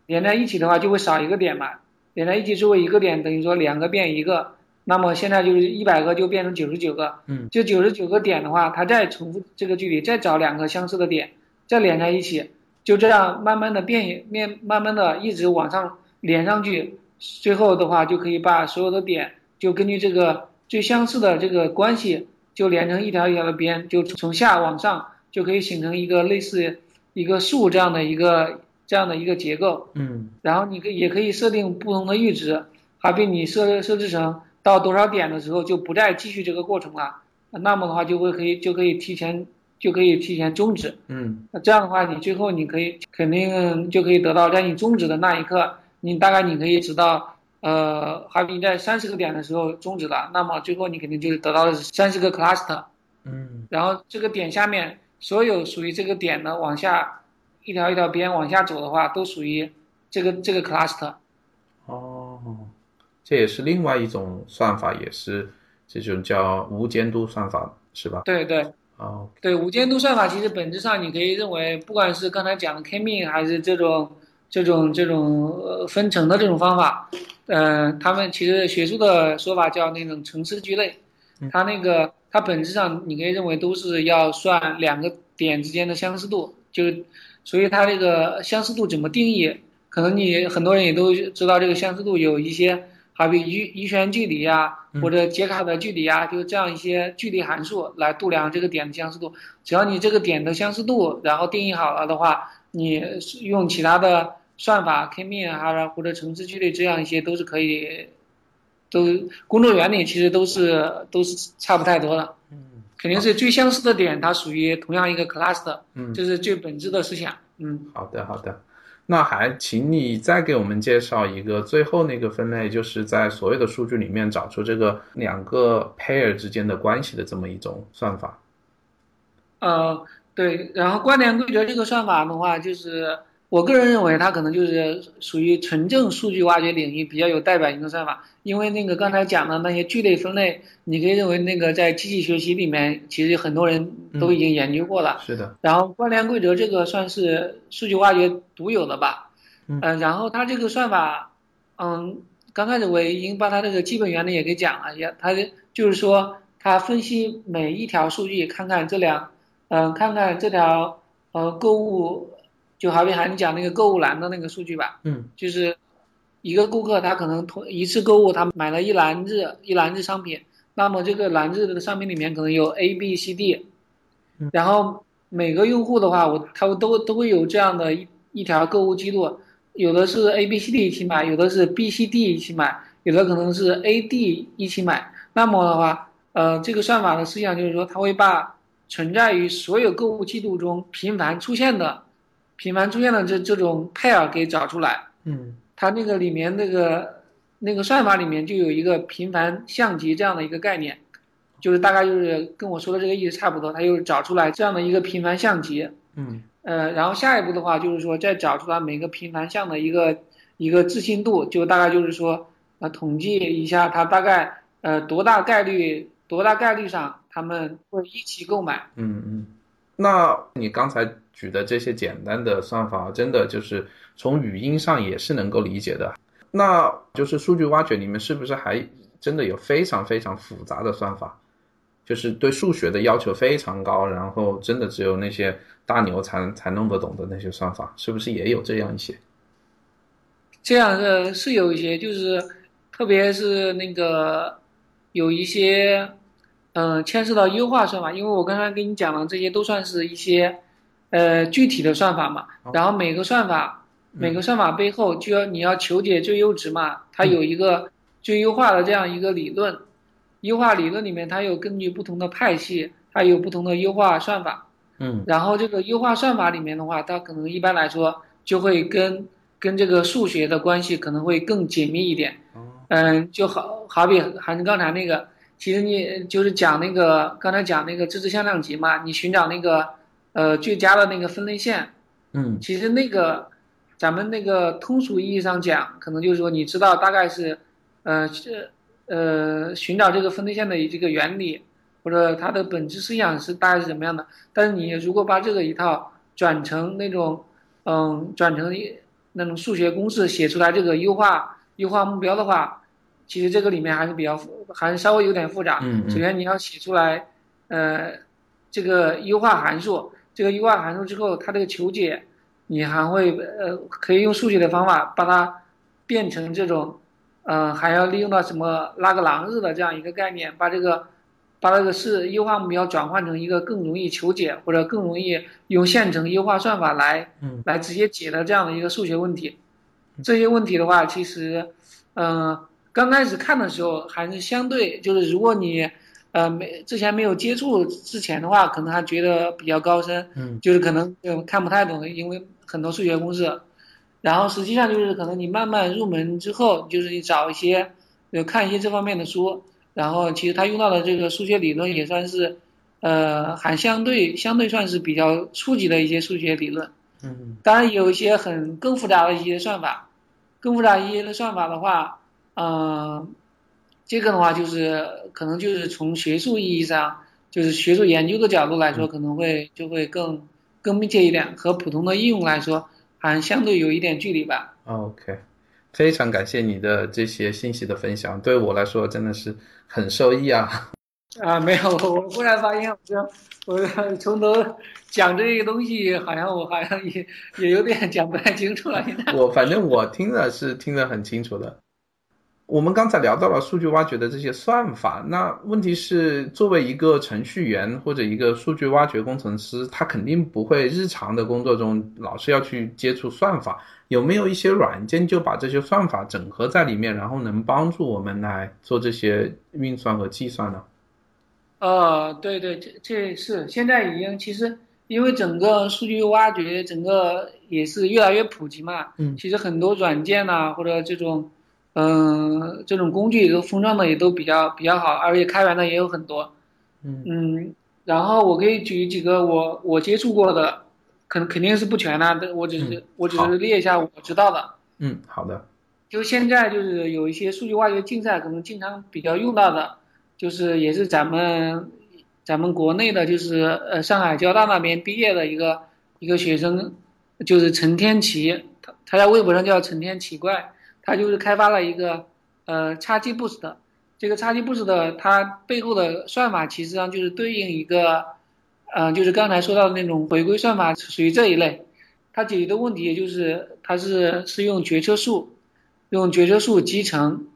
B: 连在一起的话就会少一个点嘛，连在一起之后一个点，等于说两个变一个。那么现在就是一百个就变成九十九个，
A: 嗯，
B: 就九十九个点的话，它再重复这个距离，再找两个相似的点，再连在一起，就这样慢慢的变面，慢慢的一直往上连上去，最后的话就可以把所有的点就根据这个最相似的这个关系，就连成一条一条的边，就从下往上就可以形成一个类似一个树这样的一个这样的一个结构，
A: 嗯，
B: 然后你可也可以设定不同的阈值，好比你设设置成。到多少点的时候就不再继续这个过程了，那么的话就会可以就可以提前就可以提前终止。
A: 嗯，
B: 那这样的话你最后你可以肯定就可以得到在你终止的那一刻，你大概你可以知道，呃，好比你在三十个点的时候终止了，那么最后你肯定就是得到的是三十个 cluster。
A: 嗯，
B: 然后这个点下面所有属于这个点的往下一条一条边往下走的话，都属于这个这个 cluster。
A: 哦。这也是另外一种算法，也是这种叫无监督算法，是吧？
B: 对对，
A: 哦，
B: 对无监督算法，其实本质上你可以认为，不管是刚才讲的 K-mean，还是这种这种这种呃分层的这种方法，嗯，他们其实学术的说法叫那种层次聚类，它那个它本质上你可以认为都是要算两个点之间的相似度，就所以它这个相似度怎么定义？可能你很多人也都知道，这个相似度有一些。好比余余弦距离呀，或者杰卡的距离呀，就这样一些距离函数来度量这个点的相似度。只要你这个点的相似度，然后定义好了的话，你用其他的算法 K-mean 啊，或者城市距离这样一些都是可以，都工作原理其实都是都是差不太多的。
A: 嗯，
B: 肯定是最相似的点，它属于同样一个 cluster。
A: 嗯，
B: 这是最本质的思想。嗯，
A: 好的好的。那还请你再给我们介绍一个最后那个分类，就是在所有的数据里面找出这个两个 pair 之间的关系的这么一种算法。
B: 呃，对，然后关联规则这个算法的话，就是。我个人认为，它可能就是属于纯正数据挖掘领域比较有代表性的算法，因为那个刚才讲的那些聚类分类，你可以认为那个在机器学习里面，其实很多人都已经研究过了。
A: 是的。
B: 然后关联规则这个算是数据挖掘独有的吧？
A: 嗯。
B: 然后它这个算法，嗯，刚开始我已经把它这个基本原理也给讲了，也它就是说，它分析每一条数据，看看这两，嗯，看看这条呃购物。就好比喊你讲那个购物篮的那个数据吧，
A: 嗯，
B: 就是一个顾客他可能同一次购物他买了一篮子一篮子商品，那么这个篮子的商品里面可能有 A B C D，然后每个用户的话我他都都会有这样的一一条购物记录，有的是 A B C D 一起买，有的是 B C D 一起买，有的可能是 A D 一起买，那么的话，呃，这个算法的思想就是说，它会把存在于所有购物记录中频繁出现的。频繁出现的这这种 pair 给找出来，
A: 嗯，
B: 它那个里面那个那个算法里面就有一个频繁相集这样的一个概念，就是大概就是跟我说的这个意思差不多，它就找出来这样的一个频繁项级，
A: 嗯
B: 呃，然后下一步的话就是说再找出来每个频繁项的一个一个置信度，就大概就是说呃统计一下它大概呃多大概率多大概率上他们会一起购买。
A: 嗯嗯。那你刚才举的这些简单的算法，真的就是从语音上也是能够理解的。那就是数据挖掘里面是不是还真的有非常非常复杂的算法？就是对数学的要求非常高，然后真的只有那些大牛才才弄得懂的那些算法，是不是也有这样一些？
B: 这样的是有一些，就是特别是那个有一些，嗯、牵涉到优化算法，因为我刚才跟你讲了，这些都算是一些，呃，具体的算法嘛。然后每个算法，每个算法背后就要你要求解最优值嘛，它有一个最优化的这样一个理论。优化理论里面，它有根据不同的派系，它有不同的优化算法。
A: 嗯
B: 然后这个优化算法里面的话，它可能一般来说就会跟跟这个数学的关系可能会更紧密一点。
A: 哦
B: 嗯，就好好比还是刚才那个，其实你就是讲那个刚才讲那个知识向量级嘛，你寻找那个呃最佳的那个分类线，
A: 嗯
B: 其实那个咱们那个通俗意义上讲，可能就是说你知道大概是呃是呃寻找这个分类线的这个原理。或者它的本质思想是大概是怎么样的。但是你如果把这个一套转成那种，嗯，转成一那种数学公式写出来，这个优化优化目标的话，其实这个里面还是比较复还是稍微有点复杂。
A: 嗯嗯
B: 首先你要写出来，呃，这个优化函数，这个优化函数之后，它这个求解，你还会呃可以用数学的方法把它变成这种，呃，还要利用到什么拉格朗日的这样一个概念，把这个。把这个是优化目标转换成一个更容易求解或者更容易用线程优化算法来
A: 嗯
B: 来直接解的这样的一个数学问题。这些问题的话，其实，嗯、刚开始看的时候还是相对，就是如果你，呃，没之前没有接触之前的话，可能还觉得比较高深，
A: 嗯
B: 就是可能呃看不太懂，因为很多数学公式。然后实际上就是可能你慢慢入门之后，就是你找一些，呃，看一些这方面的书。然后其实他用到的这个数学理论也算是，呃，还相对相对算是比较初级的一些数学理论。
A: 嗯
B: 当然有一些很更复杂的一些算法，更复杂一些的算法的话，嗯、这个的话就是可能就是从学术意义上，就是学术研究的角度来说，可能会就会更更密切一点，和普通的应用来说，还相对有一点距离吧。
A: ，OK，非常感谢你的这些信息的分享，对我来说真的是很受益啊。
B: 啊，没有，我我忽然发现，我这我从头讲这些东西，好像我好像也也有点讲不太清楚了。现在，
A: 我反正我听的是听得很清楚的。我们刚才聊到了数据挖掘的这些算法，那问题是，作为一个程序员或者一个数据挖掘工程师，他肯定不会日常的工作中老是要去接触算法。有没有一些软件就把这些算法整合在里面，然后能帮助我们来做这些运算和计算呢？
B: 呃，对对，这这是现在已经其实因为整个数据挖掘整个也是越来越普及嘛，
A: 嗯
B: 其实很多软件呐、或者这种，嗯、这种工具都封装的也都比较比较好，而且开源的也有很多。
A: 嗯
B: 嗯，然后我可以举几个我我接触过的，可能肯定是不全的，但我只是、
A: 嗯
B: 我只是列一下我知道的。
A: 嗯，好的。
B: 就现在就是有一些数据挖掘竞赛，可能经常比较用到的，就是也是咱们咱们国内的，就是呃上海交大那边毕业的一个一个学生，就是陈天奇，他他在微博上叫陈天奇怪，他就是开发了一个呃 Xg Boost，这个 Xg Boost 它背后的算法其实上就是对应一个，呃就是刚才说到的那种回归算法，属于这一类。它解决的问题也就是它是是用决策树，用决策树集成，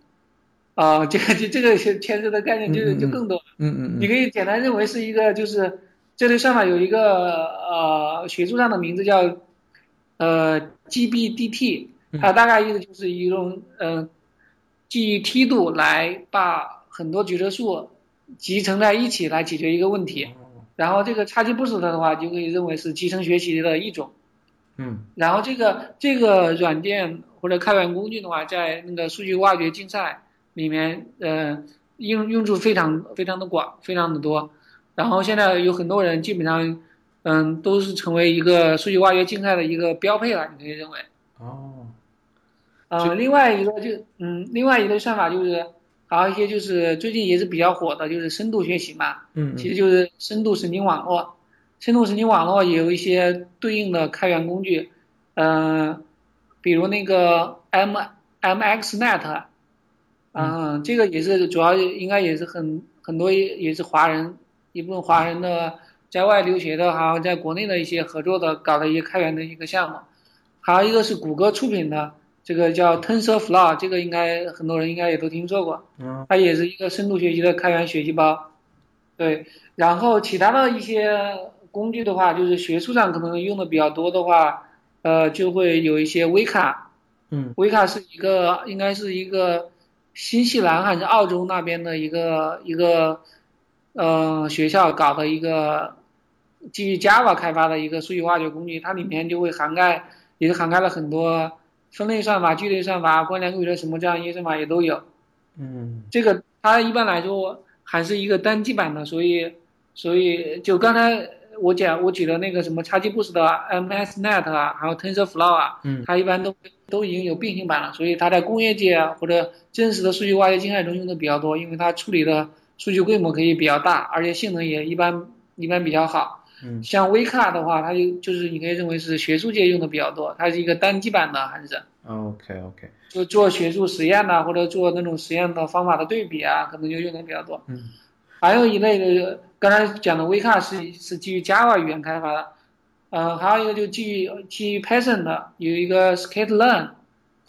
B: 啊、这个这这个牵涉的概念就
A: 嗯嗯嗯
B: 就更多了。
A: 嗯嗯嗯
B: 你可以简单认为是一个，就是这类算法有一个呃学术上的名字叫呃 GBDT，
A: 嗯
B: 它大概意思就是一种呃基于梯度来把很多决策树集成在一起来解决一个问题。然后这个差距 boost 的话，就可以认为是集成学习的一种。
A: 嗯
B: 然后这个这个软件或者开源工具的话，在那个数据挖掘竞赛里面，呃，用用处非常非常的广，非常的多。然后现在有很多人基本上，嗯，都是成为一个数据挖掘竞赛的一个标配了，你可以认为。
A: 哦，
B: 呃，另外一个就嗯，另外一个算法就是还有一些就是最近也是比较火的，就是深度学习嘛，
A: 嗯
B: 其实就是深度神经网络。深度神经网络也有一些对应的开源工具，嗯、比如那个 M MXNet，嗯，这个也是主要应该也是很很多也也是华人一部分华人的在外留学的，还有在国内的一些合作的搞的一些开源的一个项目，还有一个是谷歌出品的，这个叫 TensorFlow，这个应该很多人应该也都听说过，
A: 嗯。
B: 它也是一个深度学习的开源学习包，对，然后其他的一些工具的话，就是学术上可能用的比较多的话，呃，就会有一些微卡，
A: 嗯。
B: 维卡是一个，应该是一个新西兰还是澳洲那边的一个一个呃学校搞的一个基于 Java 开发的一个数据挖掘工具，它里面就会涵盖，也是涵盖了很多分类算法、聚类算法、关联规则什么这样一些算法也都有。
A: 嗯
B: 这个它一般来说还是一个单机版的，所以所以就刚才我讲我举的那个什么 XGBoost 的 MSNet 啊，还有 TensorFlow 啊，
A: 嗯
B: 它一般都都已经有并行版了，所以它在工业界啊或者真实的数据挖掘竞赛中用的比较多，因为它处理的数据规模可以比较大，而且性能也一般一般比较好。
A: 嗯
B: 像 Vka 的话，它就就是你可以认为是学术界用的比较多，它是一个单机版的还是
A: ？，OK OK，
B: 就做学术实验呐、或者做那种实验的方法的对比啊，可能就用的比较多。
A: 嗯
B: 还有一类的，刚才讲的 Vka 是是基于 Java 语言开发的，呃，还有一个就基于基于 Python 的，有一个 Scikit-learn，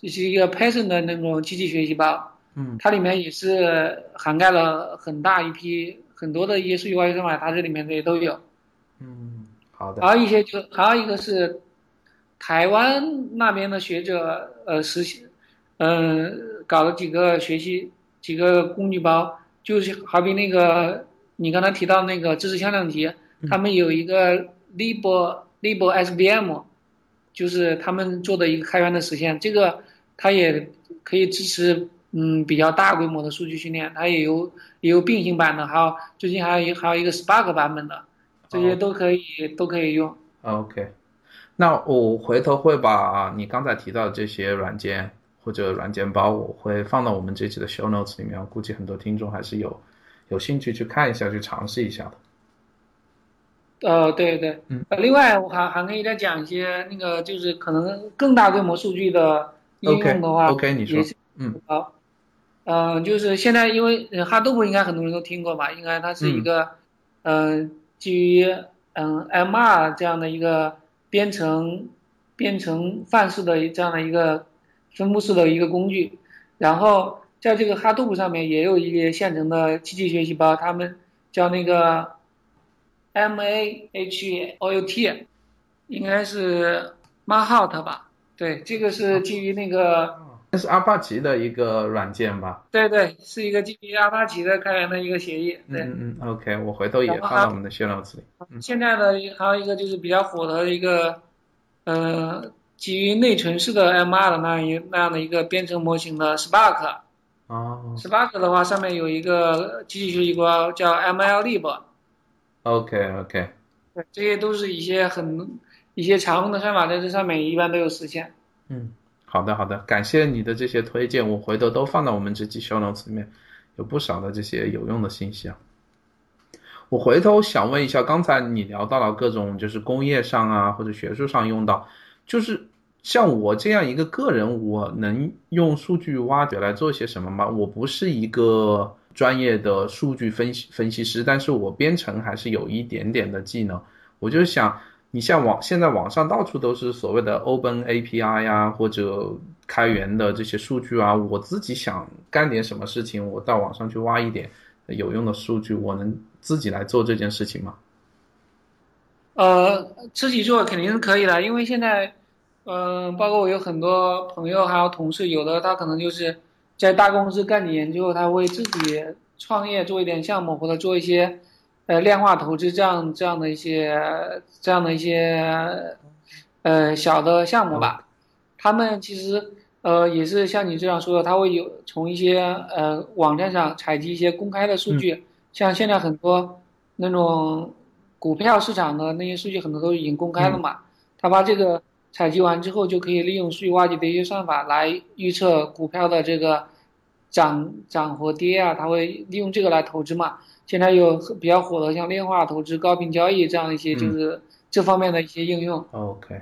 B: 这是一个 Python 的那种机器学习包，
A: 嗯
B: 它里面也是涵盖了很大一批很多的一些数据挖掘算法，它这里面也都有。
A: 嗯，好的，
B: 还有一些就还有一个是台湾那边的学者呃实习，呃搞了几个学习几个工具包，就是好比那个你刚才提到那个知识向量题，他们有一个 Lib Lib SVM，就是他们做的一个开源的实现，这个它也可以支持嗯比较大规模的数据训练，它也有也有并行版的，还有最近还有一还有一个 Spark 版本的。这些都可以都可以用。
A: OK，那我回头会把你刚才提到的这些软件或者软件包，我会放到我们这期的 show notes 里面。我估计很多听众还是有有兴趣去看一下，去尝试一下的。
B: 呃，对对，
A: 嗯，
B: 呃，另外我还还可以再讲一些那个就是可能更大规模数据的应用的话
A: OK，OK，你说嗯
B: 好，嗯、就是现在因为呃哈豆布应该很多人都听过吧，应该它是一个嗯、呃基于嗯 MR 这样的一个编程编程范式的这样的一个分布式的一个工具，然后在这个哈豆布上面也有一些现成的机器学习包，他们叫那个 M A H O U T，应该是 Mahout 吧？对，这个是基于那个，
A: 这是阿帕奇的一个软件吧？
B: 对对，是一个基于阿帕奇的开源的一个协议。对，
A: 嗯嗯嗯，OK，我回头也放到我们的 show notes 里。嗯
B: 现在的还有一个就是比较火的一个，呃，基于内存式的 MR 的那样一那样的一个编程模型的 Spark。
A: 哦
B: Spark 的话，上面有一个机器学习包叫 MLlib，，OK
A: OK，
B: 对，这些都是一些很一些常用的算法，在这上面一般都有实现。
A: 嗯，好的好的，感谢你的这些推荐，我回头都放到我们这期 show notes 里面，有不少的这些有用的信息啊。我回头想问一下，刚才你聊到了各种就是工业上啊或者学术上用到，就是像我这样一个个人，我能用数据挖掘来做些什么吗？我不是一个专业的数据分析分析师，但是我编程还是有一点点的技能。我就想，你像网现在网上到处都是所谓的 Open API 呀、或者开源的这些数据啊，我自己想干点什么事情，我到网上去挖一点有用的数据，我能自己来做这件事情吗？
B: 呃，自己做肯定是可以的，因为现在，嗯、包括我有很多朋友还有同事，有的他可能就是在大公司干点研究，他会自己创业做一点项目，或者做一些呃量化投资这样这样的一些这样的一些呃小的项目吧。他们其实呃，也是像你这样说的，他会有从一些呃网站上采集一些公开的数据，像现在很多那种股票市场的那些数据，很多都已经公开了嘛。他把这个采集完之后，就可以利用数据挖掘的一些算法来预测股票的这个涨涨和跌啊，他会利用这个来投资嘛。现在有比较火的像量化投资、高频交易这样一些，就是这方面的一些应用。
A: OK。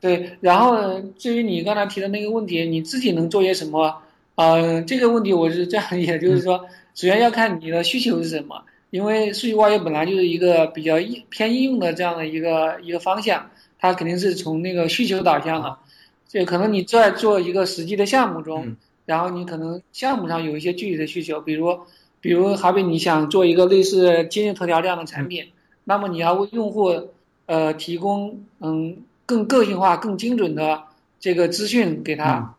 B: 对，然后至于你刚才提的那个问题，你自己能做些什么？嗯，这个问题我是这样，也就是说，首先要看你的需求是什么，因为数据挖掘本来就是一个比较偏应用的这样的一个一个方向，它肯定是从那个需求导向的。就可能你在做一个实际的项目中，然后你可能项目上有一些具体的需求，比如，比如好比你想做一个类似今日头条这样的产品，那么你要为用户呃提供嗯。更个性化、更精准的这个资讯给他，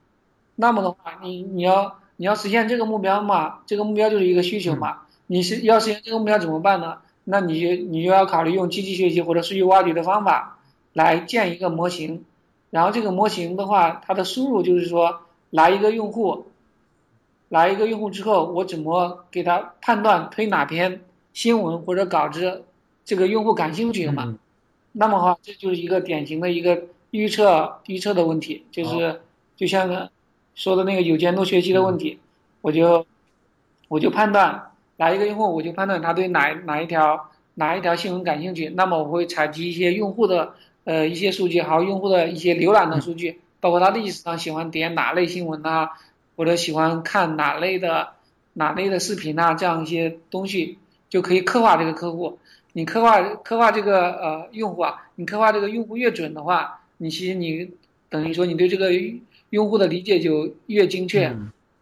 B: 那么的话，你你要你要实现这个目标嘛？这个目标就是一个需求嘛？你是要实现这个目标怎么办呢？那你就你就要考虑用机器学习或者数据挖掘的方法来建一个模型，然后这个模型的话，它的输入就是说，来一个用户，来一个用户之后，我怎么给他判断推哪篇新闻或者稿子，这个用户感兴趣的嘛？那么话，这就是一个典型的一个预测预测的问题，就是就像说的那个有监督学习的问题，我就我就判断来一个用户，我就判断他对哪哪一条哪一条新闻感兴趣，那么我会采集一些用户的呃一些数据，还有用户的一些浏览的数据，包括他历史上喜欢点哪类新闻啊，或者喜欢看哪类的哪类的视频啊，这样一些东西就可以刻画这个客户。你刻画刻画这个呃用户啊，你刻画这个用户越准的话，你其实你等于说你对这个用户的理解就越精确，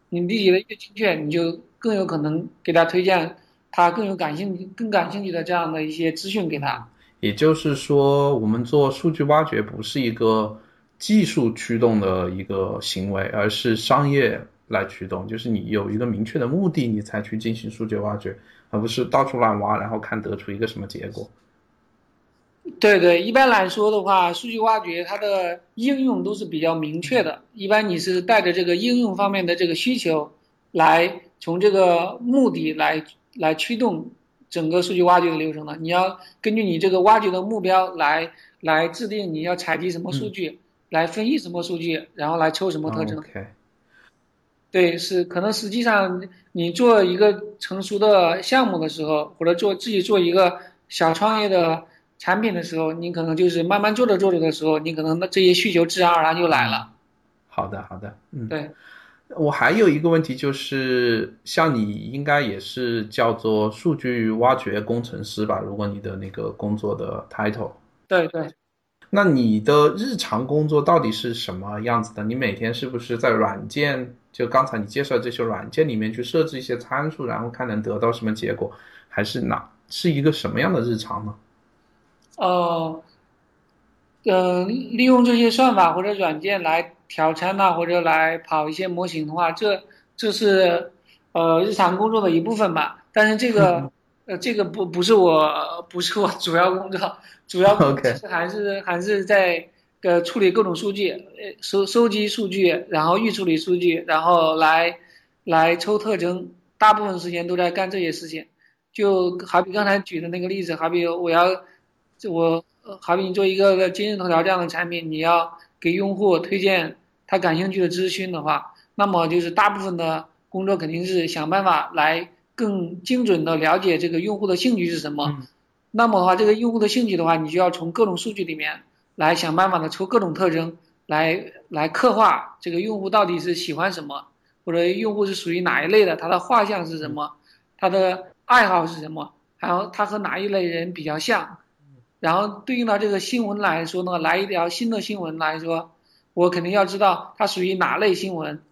B: 你理解的越精确，你就更有可能给他推荐他更有感兴趣、更感兴趣的这样的一些资讯给他。
A: 也就是说，我们做数据挖掘不是一个技术驱动的一个行为，而是商业来驱动，就是你有一个明确的目的，你才去进行数据挖掘。而不是到处乱挖，然后看得出一个什么结果。
B: 对对，一般来说的话，数据挖掘它的应用都是比较明确的。一般你是带着这个应用方面的这个需求，来从这个目的来来驱动整个数据挖掘的流程的。你要根据你这个挖掘的目标来来制定你要采集什么数据，来分析什么数据，然后来抽什么特征。对，是可能实际上你做一个成熟的项目的时候，或者做自己做一个小创业的产品的时候，你可能就是慢慢做着做着的时候，你可能那这些需求自然而然就来了。
A: 好的，好的，嗯，
B: 对。
A: 我还有一个问题就是，像你应该也是叫做数据挖掘工程师吧？如果你的那个工作的 title。
B: 对对。
A: 那你的日常工作到底是什么样子的？你每天是不是在软件？就刚才你介绍这些软件里面去设置一些参数，然后看能得到什么结果，还是哪是一个什么样的日常呢？
B: 呃，嗯，利用这些算法或者软件来调参呐，或者来跑一些模型的话，这这是呃日常工作的一部分吧。但是这个呃这个不不是我不是我主要工作，主要还是还是在。呃，处理各种数据，呃，收收集数据，然后预处理数据，然后来来抽特征，大部分时间都在干这些事情。就好比刚才举的那个例子，好比我要，我好比你做一个今日头条这样的产品，你要给用户推荐他感兴趣的资讯的话，那么就是大部分的工作肯定是想办法来更精准的了解这个用户的兴趣是什么。那么的话，这个用户的兴趣的话，你就要从各种数据里面。来想办法的抽各种特征，来来刻画这个用户到底是喜欢什么，或者用户是属于哪一类的，他的画像是什么，他的爱好是什么，还有他和哪一类人比较像，然后对应到这个新闻来说呢，来一条新的新闻来说，我肯定要知道它属于哪类新闻，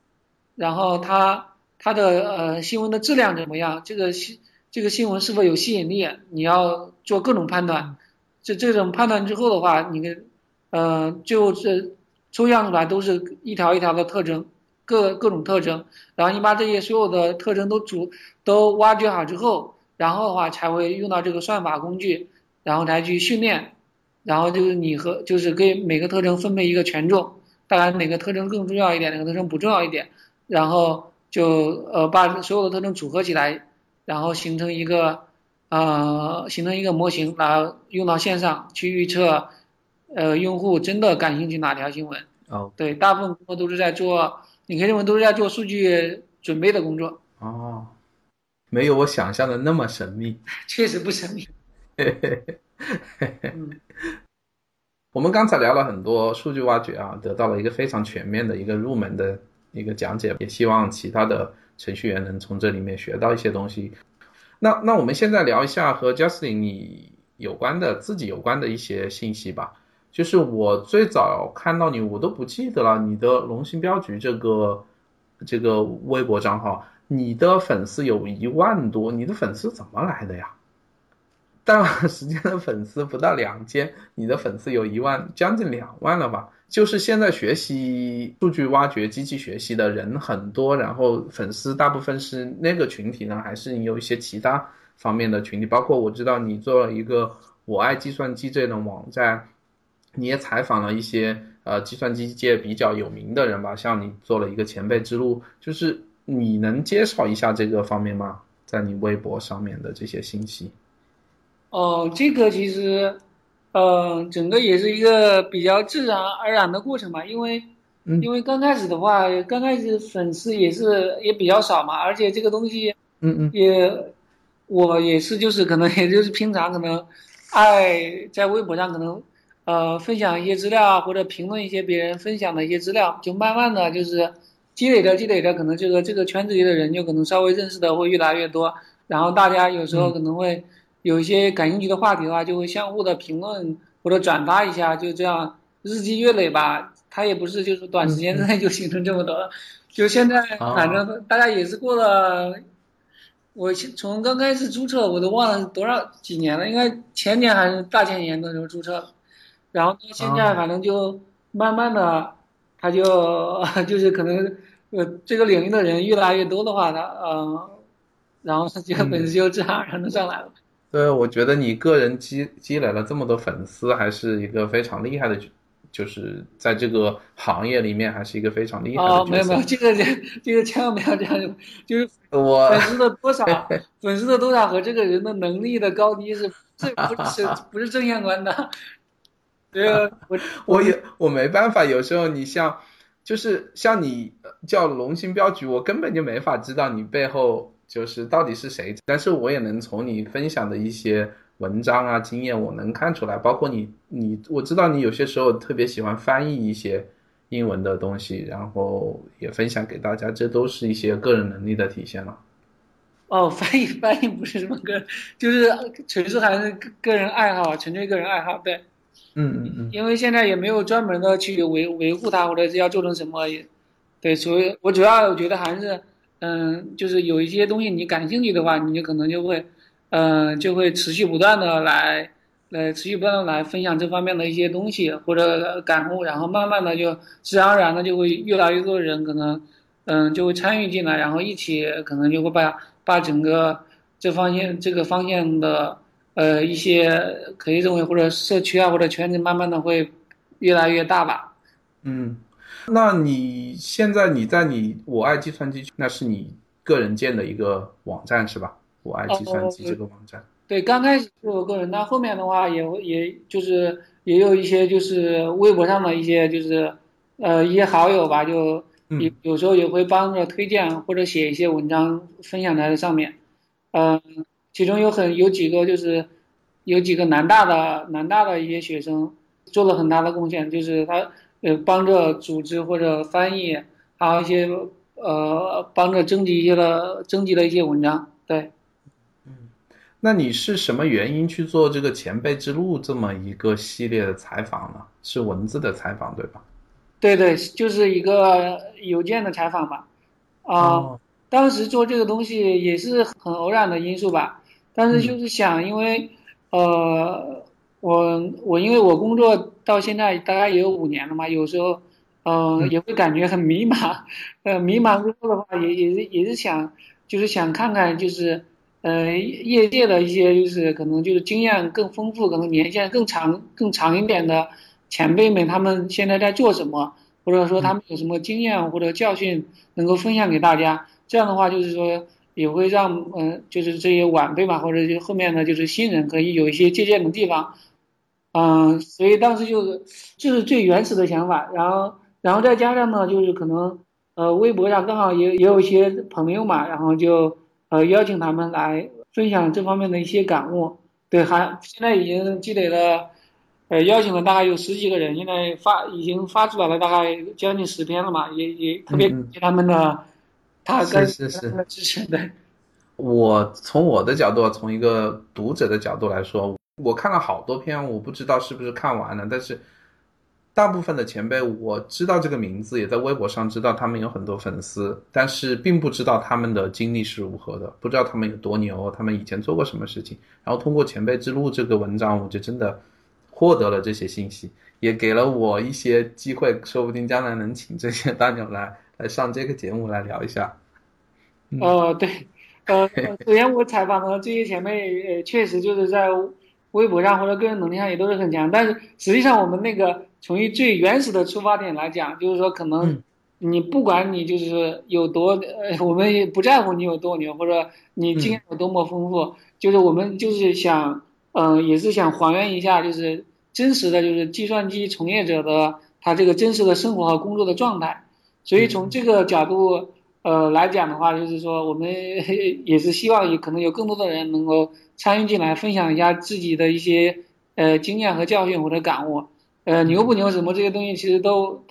B: 然后它它的呃新闻的质量怎么样，这个新这个新闻是否有吸引力，你要做各种判断，这这种判断之后的话，你跟嗯，就是抽象出来都是一条一条的特征，各各种特征，然后你把这些所有的特征都组都挖掘好之后，然后的话才会用到这个算法工具，然后才去训练，然后就是你和就是给每个特征分配一个权重，大概哪个特征更重要一点，哪个特征不重要一点，然后就呃把所有的特征组合起来，然后形成一个呃形成一个模型，然后用到线上去预测，呃用户真的感兴趣哪条新闻。
A: 哦
B: 对，大部分工作都是在做，你可以认为都是在做数据准备的工作，
A: 哦，没有我想象的那么神秘。
B: 确实不神秘。嗯
A: 我们刚才聊了很多数据挖掘啊，得到了一个非常全面的一个入门的一个讲解，也希望其他的程序员能从这里面学到一些东西。那那我们现在聊一下和 Justin 你有关的自己有关的一些信息吧。就是我最早看到你，我都不记得了，你的龙兴镖局这个这个微博账号，你的粉丝有一万多，你的粉丝怎么来的呀？大时间的粉丝不到两千，你的粉丝有一万，将近两万了吧？就是现在学习数据挖掘、机器学习的人很多，然后粉丝大部分是那个群体呢，还是你有一些其他方面的群体？包括我知道你做了一个“我爱计算机”这种网站，你也采访了一些呃计算机界比较有名的人吧，像你做了一个前辈之路，就是你能介绍一下这个方面吗？在你微博上面的这些信息。
B: 哦，这个其实，呃，整个也是一个比较自然而然的过程吧，因为，
A: 嗯。
B: 因为刚开始的话，刚开始粉丝也是也比较少嘛，而且这个东西
A: 嗯嗯。
B: 也，我也是就是可能也就是平常可能爱在微博上可能呃分享一些资料啊，或者评论一些别人分享的一些资料，就慢慢的就是积累着积累着，可能这个这个圈子里的人就可能稍微认识的会越来越多，然后大家有时候可能会有一些感兴趣的话题的话，就会相互的评论或者转发一下，就这样日积月累吧。它也不是就是短时间之内就形成这么多了，就现在反正大家也是过了。我从刚开始注册，我都忘了多少几年了，应该前年还是大前年的时候注册了，然后到现在反正就慢慢的，他就 就是可能呃这个领域的人越来越多的话，他呃，然后他这个粉丝就自然而然的上来了。
A: 对，我觉得你个人积积累了这么多粉丝，还是一个非常厉害的，就是在这个行业里面还是一个非常厉害的
B: 哦，没有没有，这个这个千万不要这样，就是
A: 我
B: 粉丝的多少，粉丝的多少和这个人的能力的高低是这不是不是正相关的。对啊 我
A: 我也我没办法，有时候你像就是像你叫龙兴镖局，我根本就没法知道你背后就是到底是谁，但是我也能从你分享的一些文章啊经验，我能看出来，包括你你我知道你有些时候特别喜欢翻译一些英文的东西，然后也分享给大家，这都是一些个人能力的体现了。
B: 哦，翻译翻译不是什么个，就是纯粹还是个人爱好，纯粹个人爱好，对。
A: 嗯嗯嗯，
B: 因为现在也没有专门的去维维护它，或者是要做成什么，对，所以我主要我觉得还是，嗯，就是有一些东西你感兴趣的话，你就可能就会，嗯，就会持续不断的来，来持续不断的来分享这方面的一些东西或者感悟，然后慢慢的就自然而然的就会越来越多的人可能，嗯，就会参与进来，然后一起可能就会把把整个这方向这个方向的。呃，一些可以认为或者社区啊或者圈子，慢慢的会越来越大吧。
A: 嗯，那你现在你在你我爱计算机，那是你个人建的一个网站是吧？我爱计算机这个网站。
B: 对，刚开始是我个人，那后面的话也也就是也有一些就是微博上的一些就是呃一些好友吧，就有有时候也会帮着推荐或者写一些文章分享在上面，嗯。其中有很有几个就是有几个南大的南大的一些学生做了很大的贡献，就是他呃帮着组织或者翻译，还有一些呃帮着征集一些的征集了一些文章。对，
A: 嗯，那你是什么原因去做这个前辈之路这么一个系列的采访呢？是文字的采访对吧？
B: 对对，就是一个邮件的采访吧。啊，
A: 哦、
B: 当时做这个东西也是很偶然的因素吧。但是就是想，因为，呃，我我因为我工作到现在大概也有五年了嘛，有时候，呃，也会感觉很迷茫，呃，迷茫之后的话，也也是也是想，就是想看看，就是，呃，业界的一些就是可能就是经验更丰富，可能年限更长更长一点的前辈们，他们现在在做什么，或者说他们有什么经验或者教训能够分享给大家。这样的话，就是说也会让嗯，就是这些晚辈吧，或者就后面呢，就是新人可以有一些借鉴的地方。嗯，所以当时就是就是最原始的想法，然后然后再加上呢，就是可能呃微博上刚好也也有一些朋友嘛，然后就呃邀请他们来分享这方面的一些感悟。对，还现在已经积累了，呃邀请了大概有十几个人，现在发已经发出来了大概将近十篇了嘛，也也特别感谢他们的他跟
A: 是是是
B: 支持对。
A: 我从我的角度，从一个读者的角度来说。我看了好多篇，我不知道是不是看完了，但是大部分的前辈我知道这个名字，也在微博上知道他们有很多粉丝，但是并不知道他们的经历是如何的，不知道他们有多牛，他们以前做过什么事情。然后通过前辈之路这个文章，我就真的获得了这些信息，也给了我一些机会，说不定将来能请这些大牛来来上这个节目来聊一下。
B: 哦，对，呃，首先我采访的这些前辈，呃，确实就是在。微博上或者个人能力上也都是很强，但是实际上我们那个从一最原始的出发点来讲，就是说可能你不管你就是有多，呃，我们也不在乎你有多牛或者你经验有多么丰富，就是我们就是想，嗯，也是想还原一下就是真实的就是计算机从业者的他这个真实的生活和工作的状态，所以从这个角度。呃，来讲的话，就是说我们 也是希望有可能有更多的人能够参与进来，分享一下自己的一些呃经验和教训或者感悟。呃，牛不牛什么这些东西其实都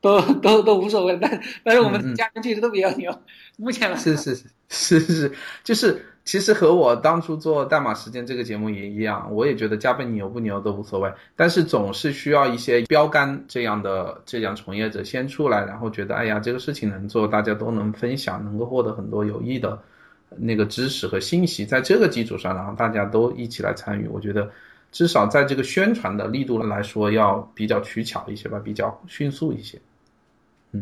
B: 都都都无所谓，但但是我们嘉宾确实都比较牛。目前来
A: 是是是是是，就是。其实和我当初做代码时间这个节目也一样，我也觉得嘉宾牛不牛都无所谓，但是总是需要一些标杆这样的这样从业者先出来，然后觉得哎呀这个事情能做，大家都能分享，能够获得很多有益的那个知识和信息，在这个基础上，然后大家都一起来参与，我觉得至少在这个宣传的力度来说要比较取巧一些吧，比较迅速一些。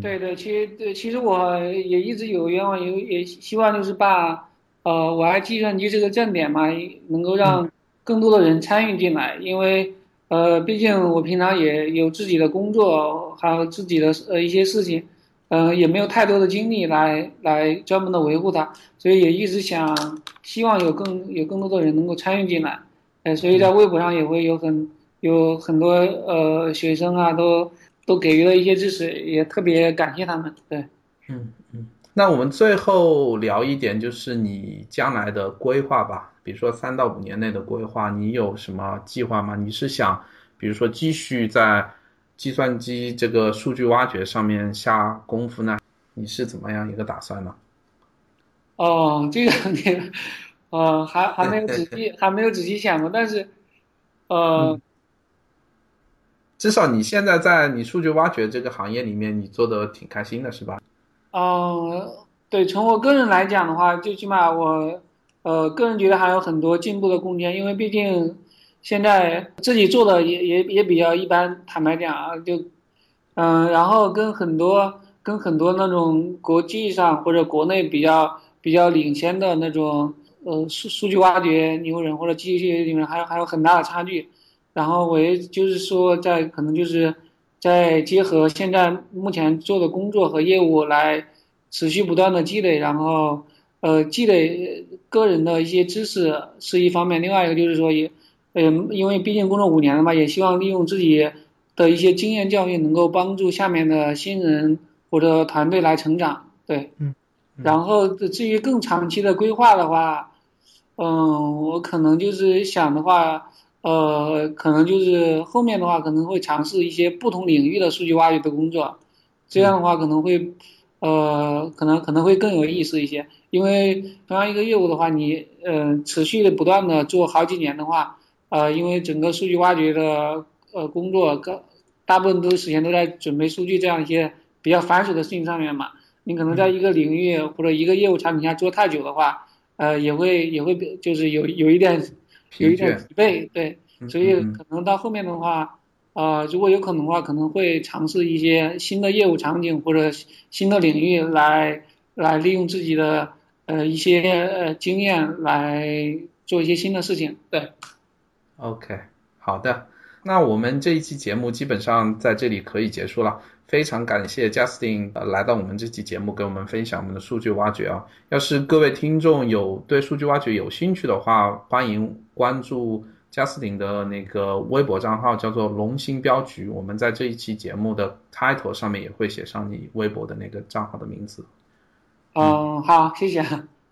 B: 对对，其实对，其实我也一直有愿望，有也希望就是把。呃，我爱计算机这个站点嘛，能够让更多的人参与进来，因为呃，毕竟我平常也有自己的工作，还有自己的呃一些事情，嗯，也没有太多的精力来来专门的维护它，所以也一直想希望有更有更多的人能够参与进来，哎，所以在微博上也会有很有很多呃学生啊，都都给予了一些支持，也特别感谢他们，对，
A: 嗯嗯。那我们最后聊一点，就是你将来的规划吧。比如说三到五年内的规划，你有什么计划吗？你是想，比如说继续在计算机这个数据挖掘上面下功夫呢？你是怎么样一个打算呢？
B: 哦，这个你，呃，还还没有仔细还没有仔细想过，但是，呃，
A: 至少你现在在你数据挖掘这个行业里面，你做的挺开心的，是吧？
B: 嗯，对，从我个人来讲的话，最起码我，呃，个人觉得还有很多进步的空间，因为毕竟现在自己做的也也也比较一般，坦白讲啊，就，嗯，然后跟很多跟很多那种国际上或者国内比较比较领先的那种，呃，数数据挖掘牛人或者机器牛人还有还有很大的差距，然后我也就是说在可能就是。在结合现在目前做的工作和业务来持续不断的积累，然后呃积累个人的一些知识是一方面，另外一个就是说也，嗯，因为毕竟工作五年了嘛，也希望利用自己的一些经验教训，能够帮助下面的新人或者团队来成长。对，
A: 嗯，
B: 然后至于更长期的规划的话，嗯，我可能就是想的话。呃，可能就是后面的话，可能会尝试一些不同领域的数据挖掘的工作，这样的话可能会，呃，可能可能会更有意思一些。因为同样一个业务的话，你呃持续的不断的做好几年的话，呃，因为整个数据挖掘的呃工作，个大部分都时间都在准备数据这样一些比较繁琐的事情上面嘛。你可能在一个领域或者一个业务产品下做太久的话，呃，也会也会就是有有一点。有一点疲惫，对，所以可能到后面的话，呃，如果有可能的话，可能会尝试一些新的业务场景或者新的领域来来利用自己的呃一些呃经验来做一些新的事情，对。
A: OK，好的，那我们这一期节目基本上在这里可以结束了。非常感谢 Justin 呃来到我们这期节目，给我们分享我们的数据挖掘啊。要是各位听众有对数据挖掘有兴趣的话，欢迎关注 Justin 的那个微博账号，叫做“龙兴镖局”。我们在这一期节目的 title 上面也会写上你微博的那个账号的名字。
B: 嗯，好，谢谢。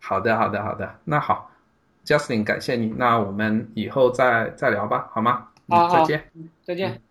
A: 好的，好的，好的。那好，Justin，感谢你。那我们以后再再聊吧，好吗？
B: 好，
A: 再见，
B: 再见。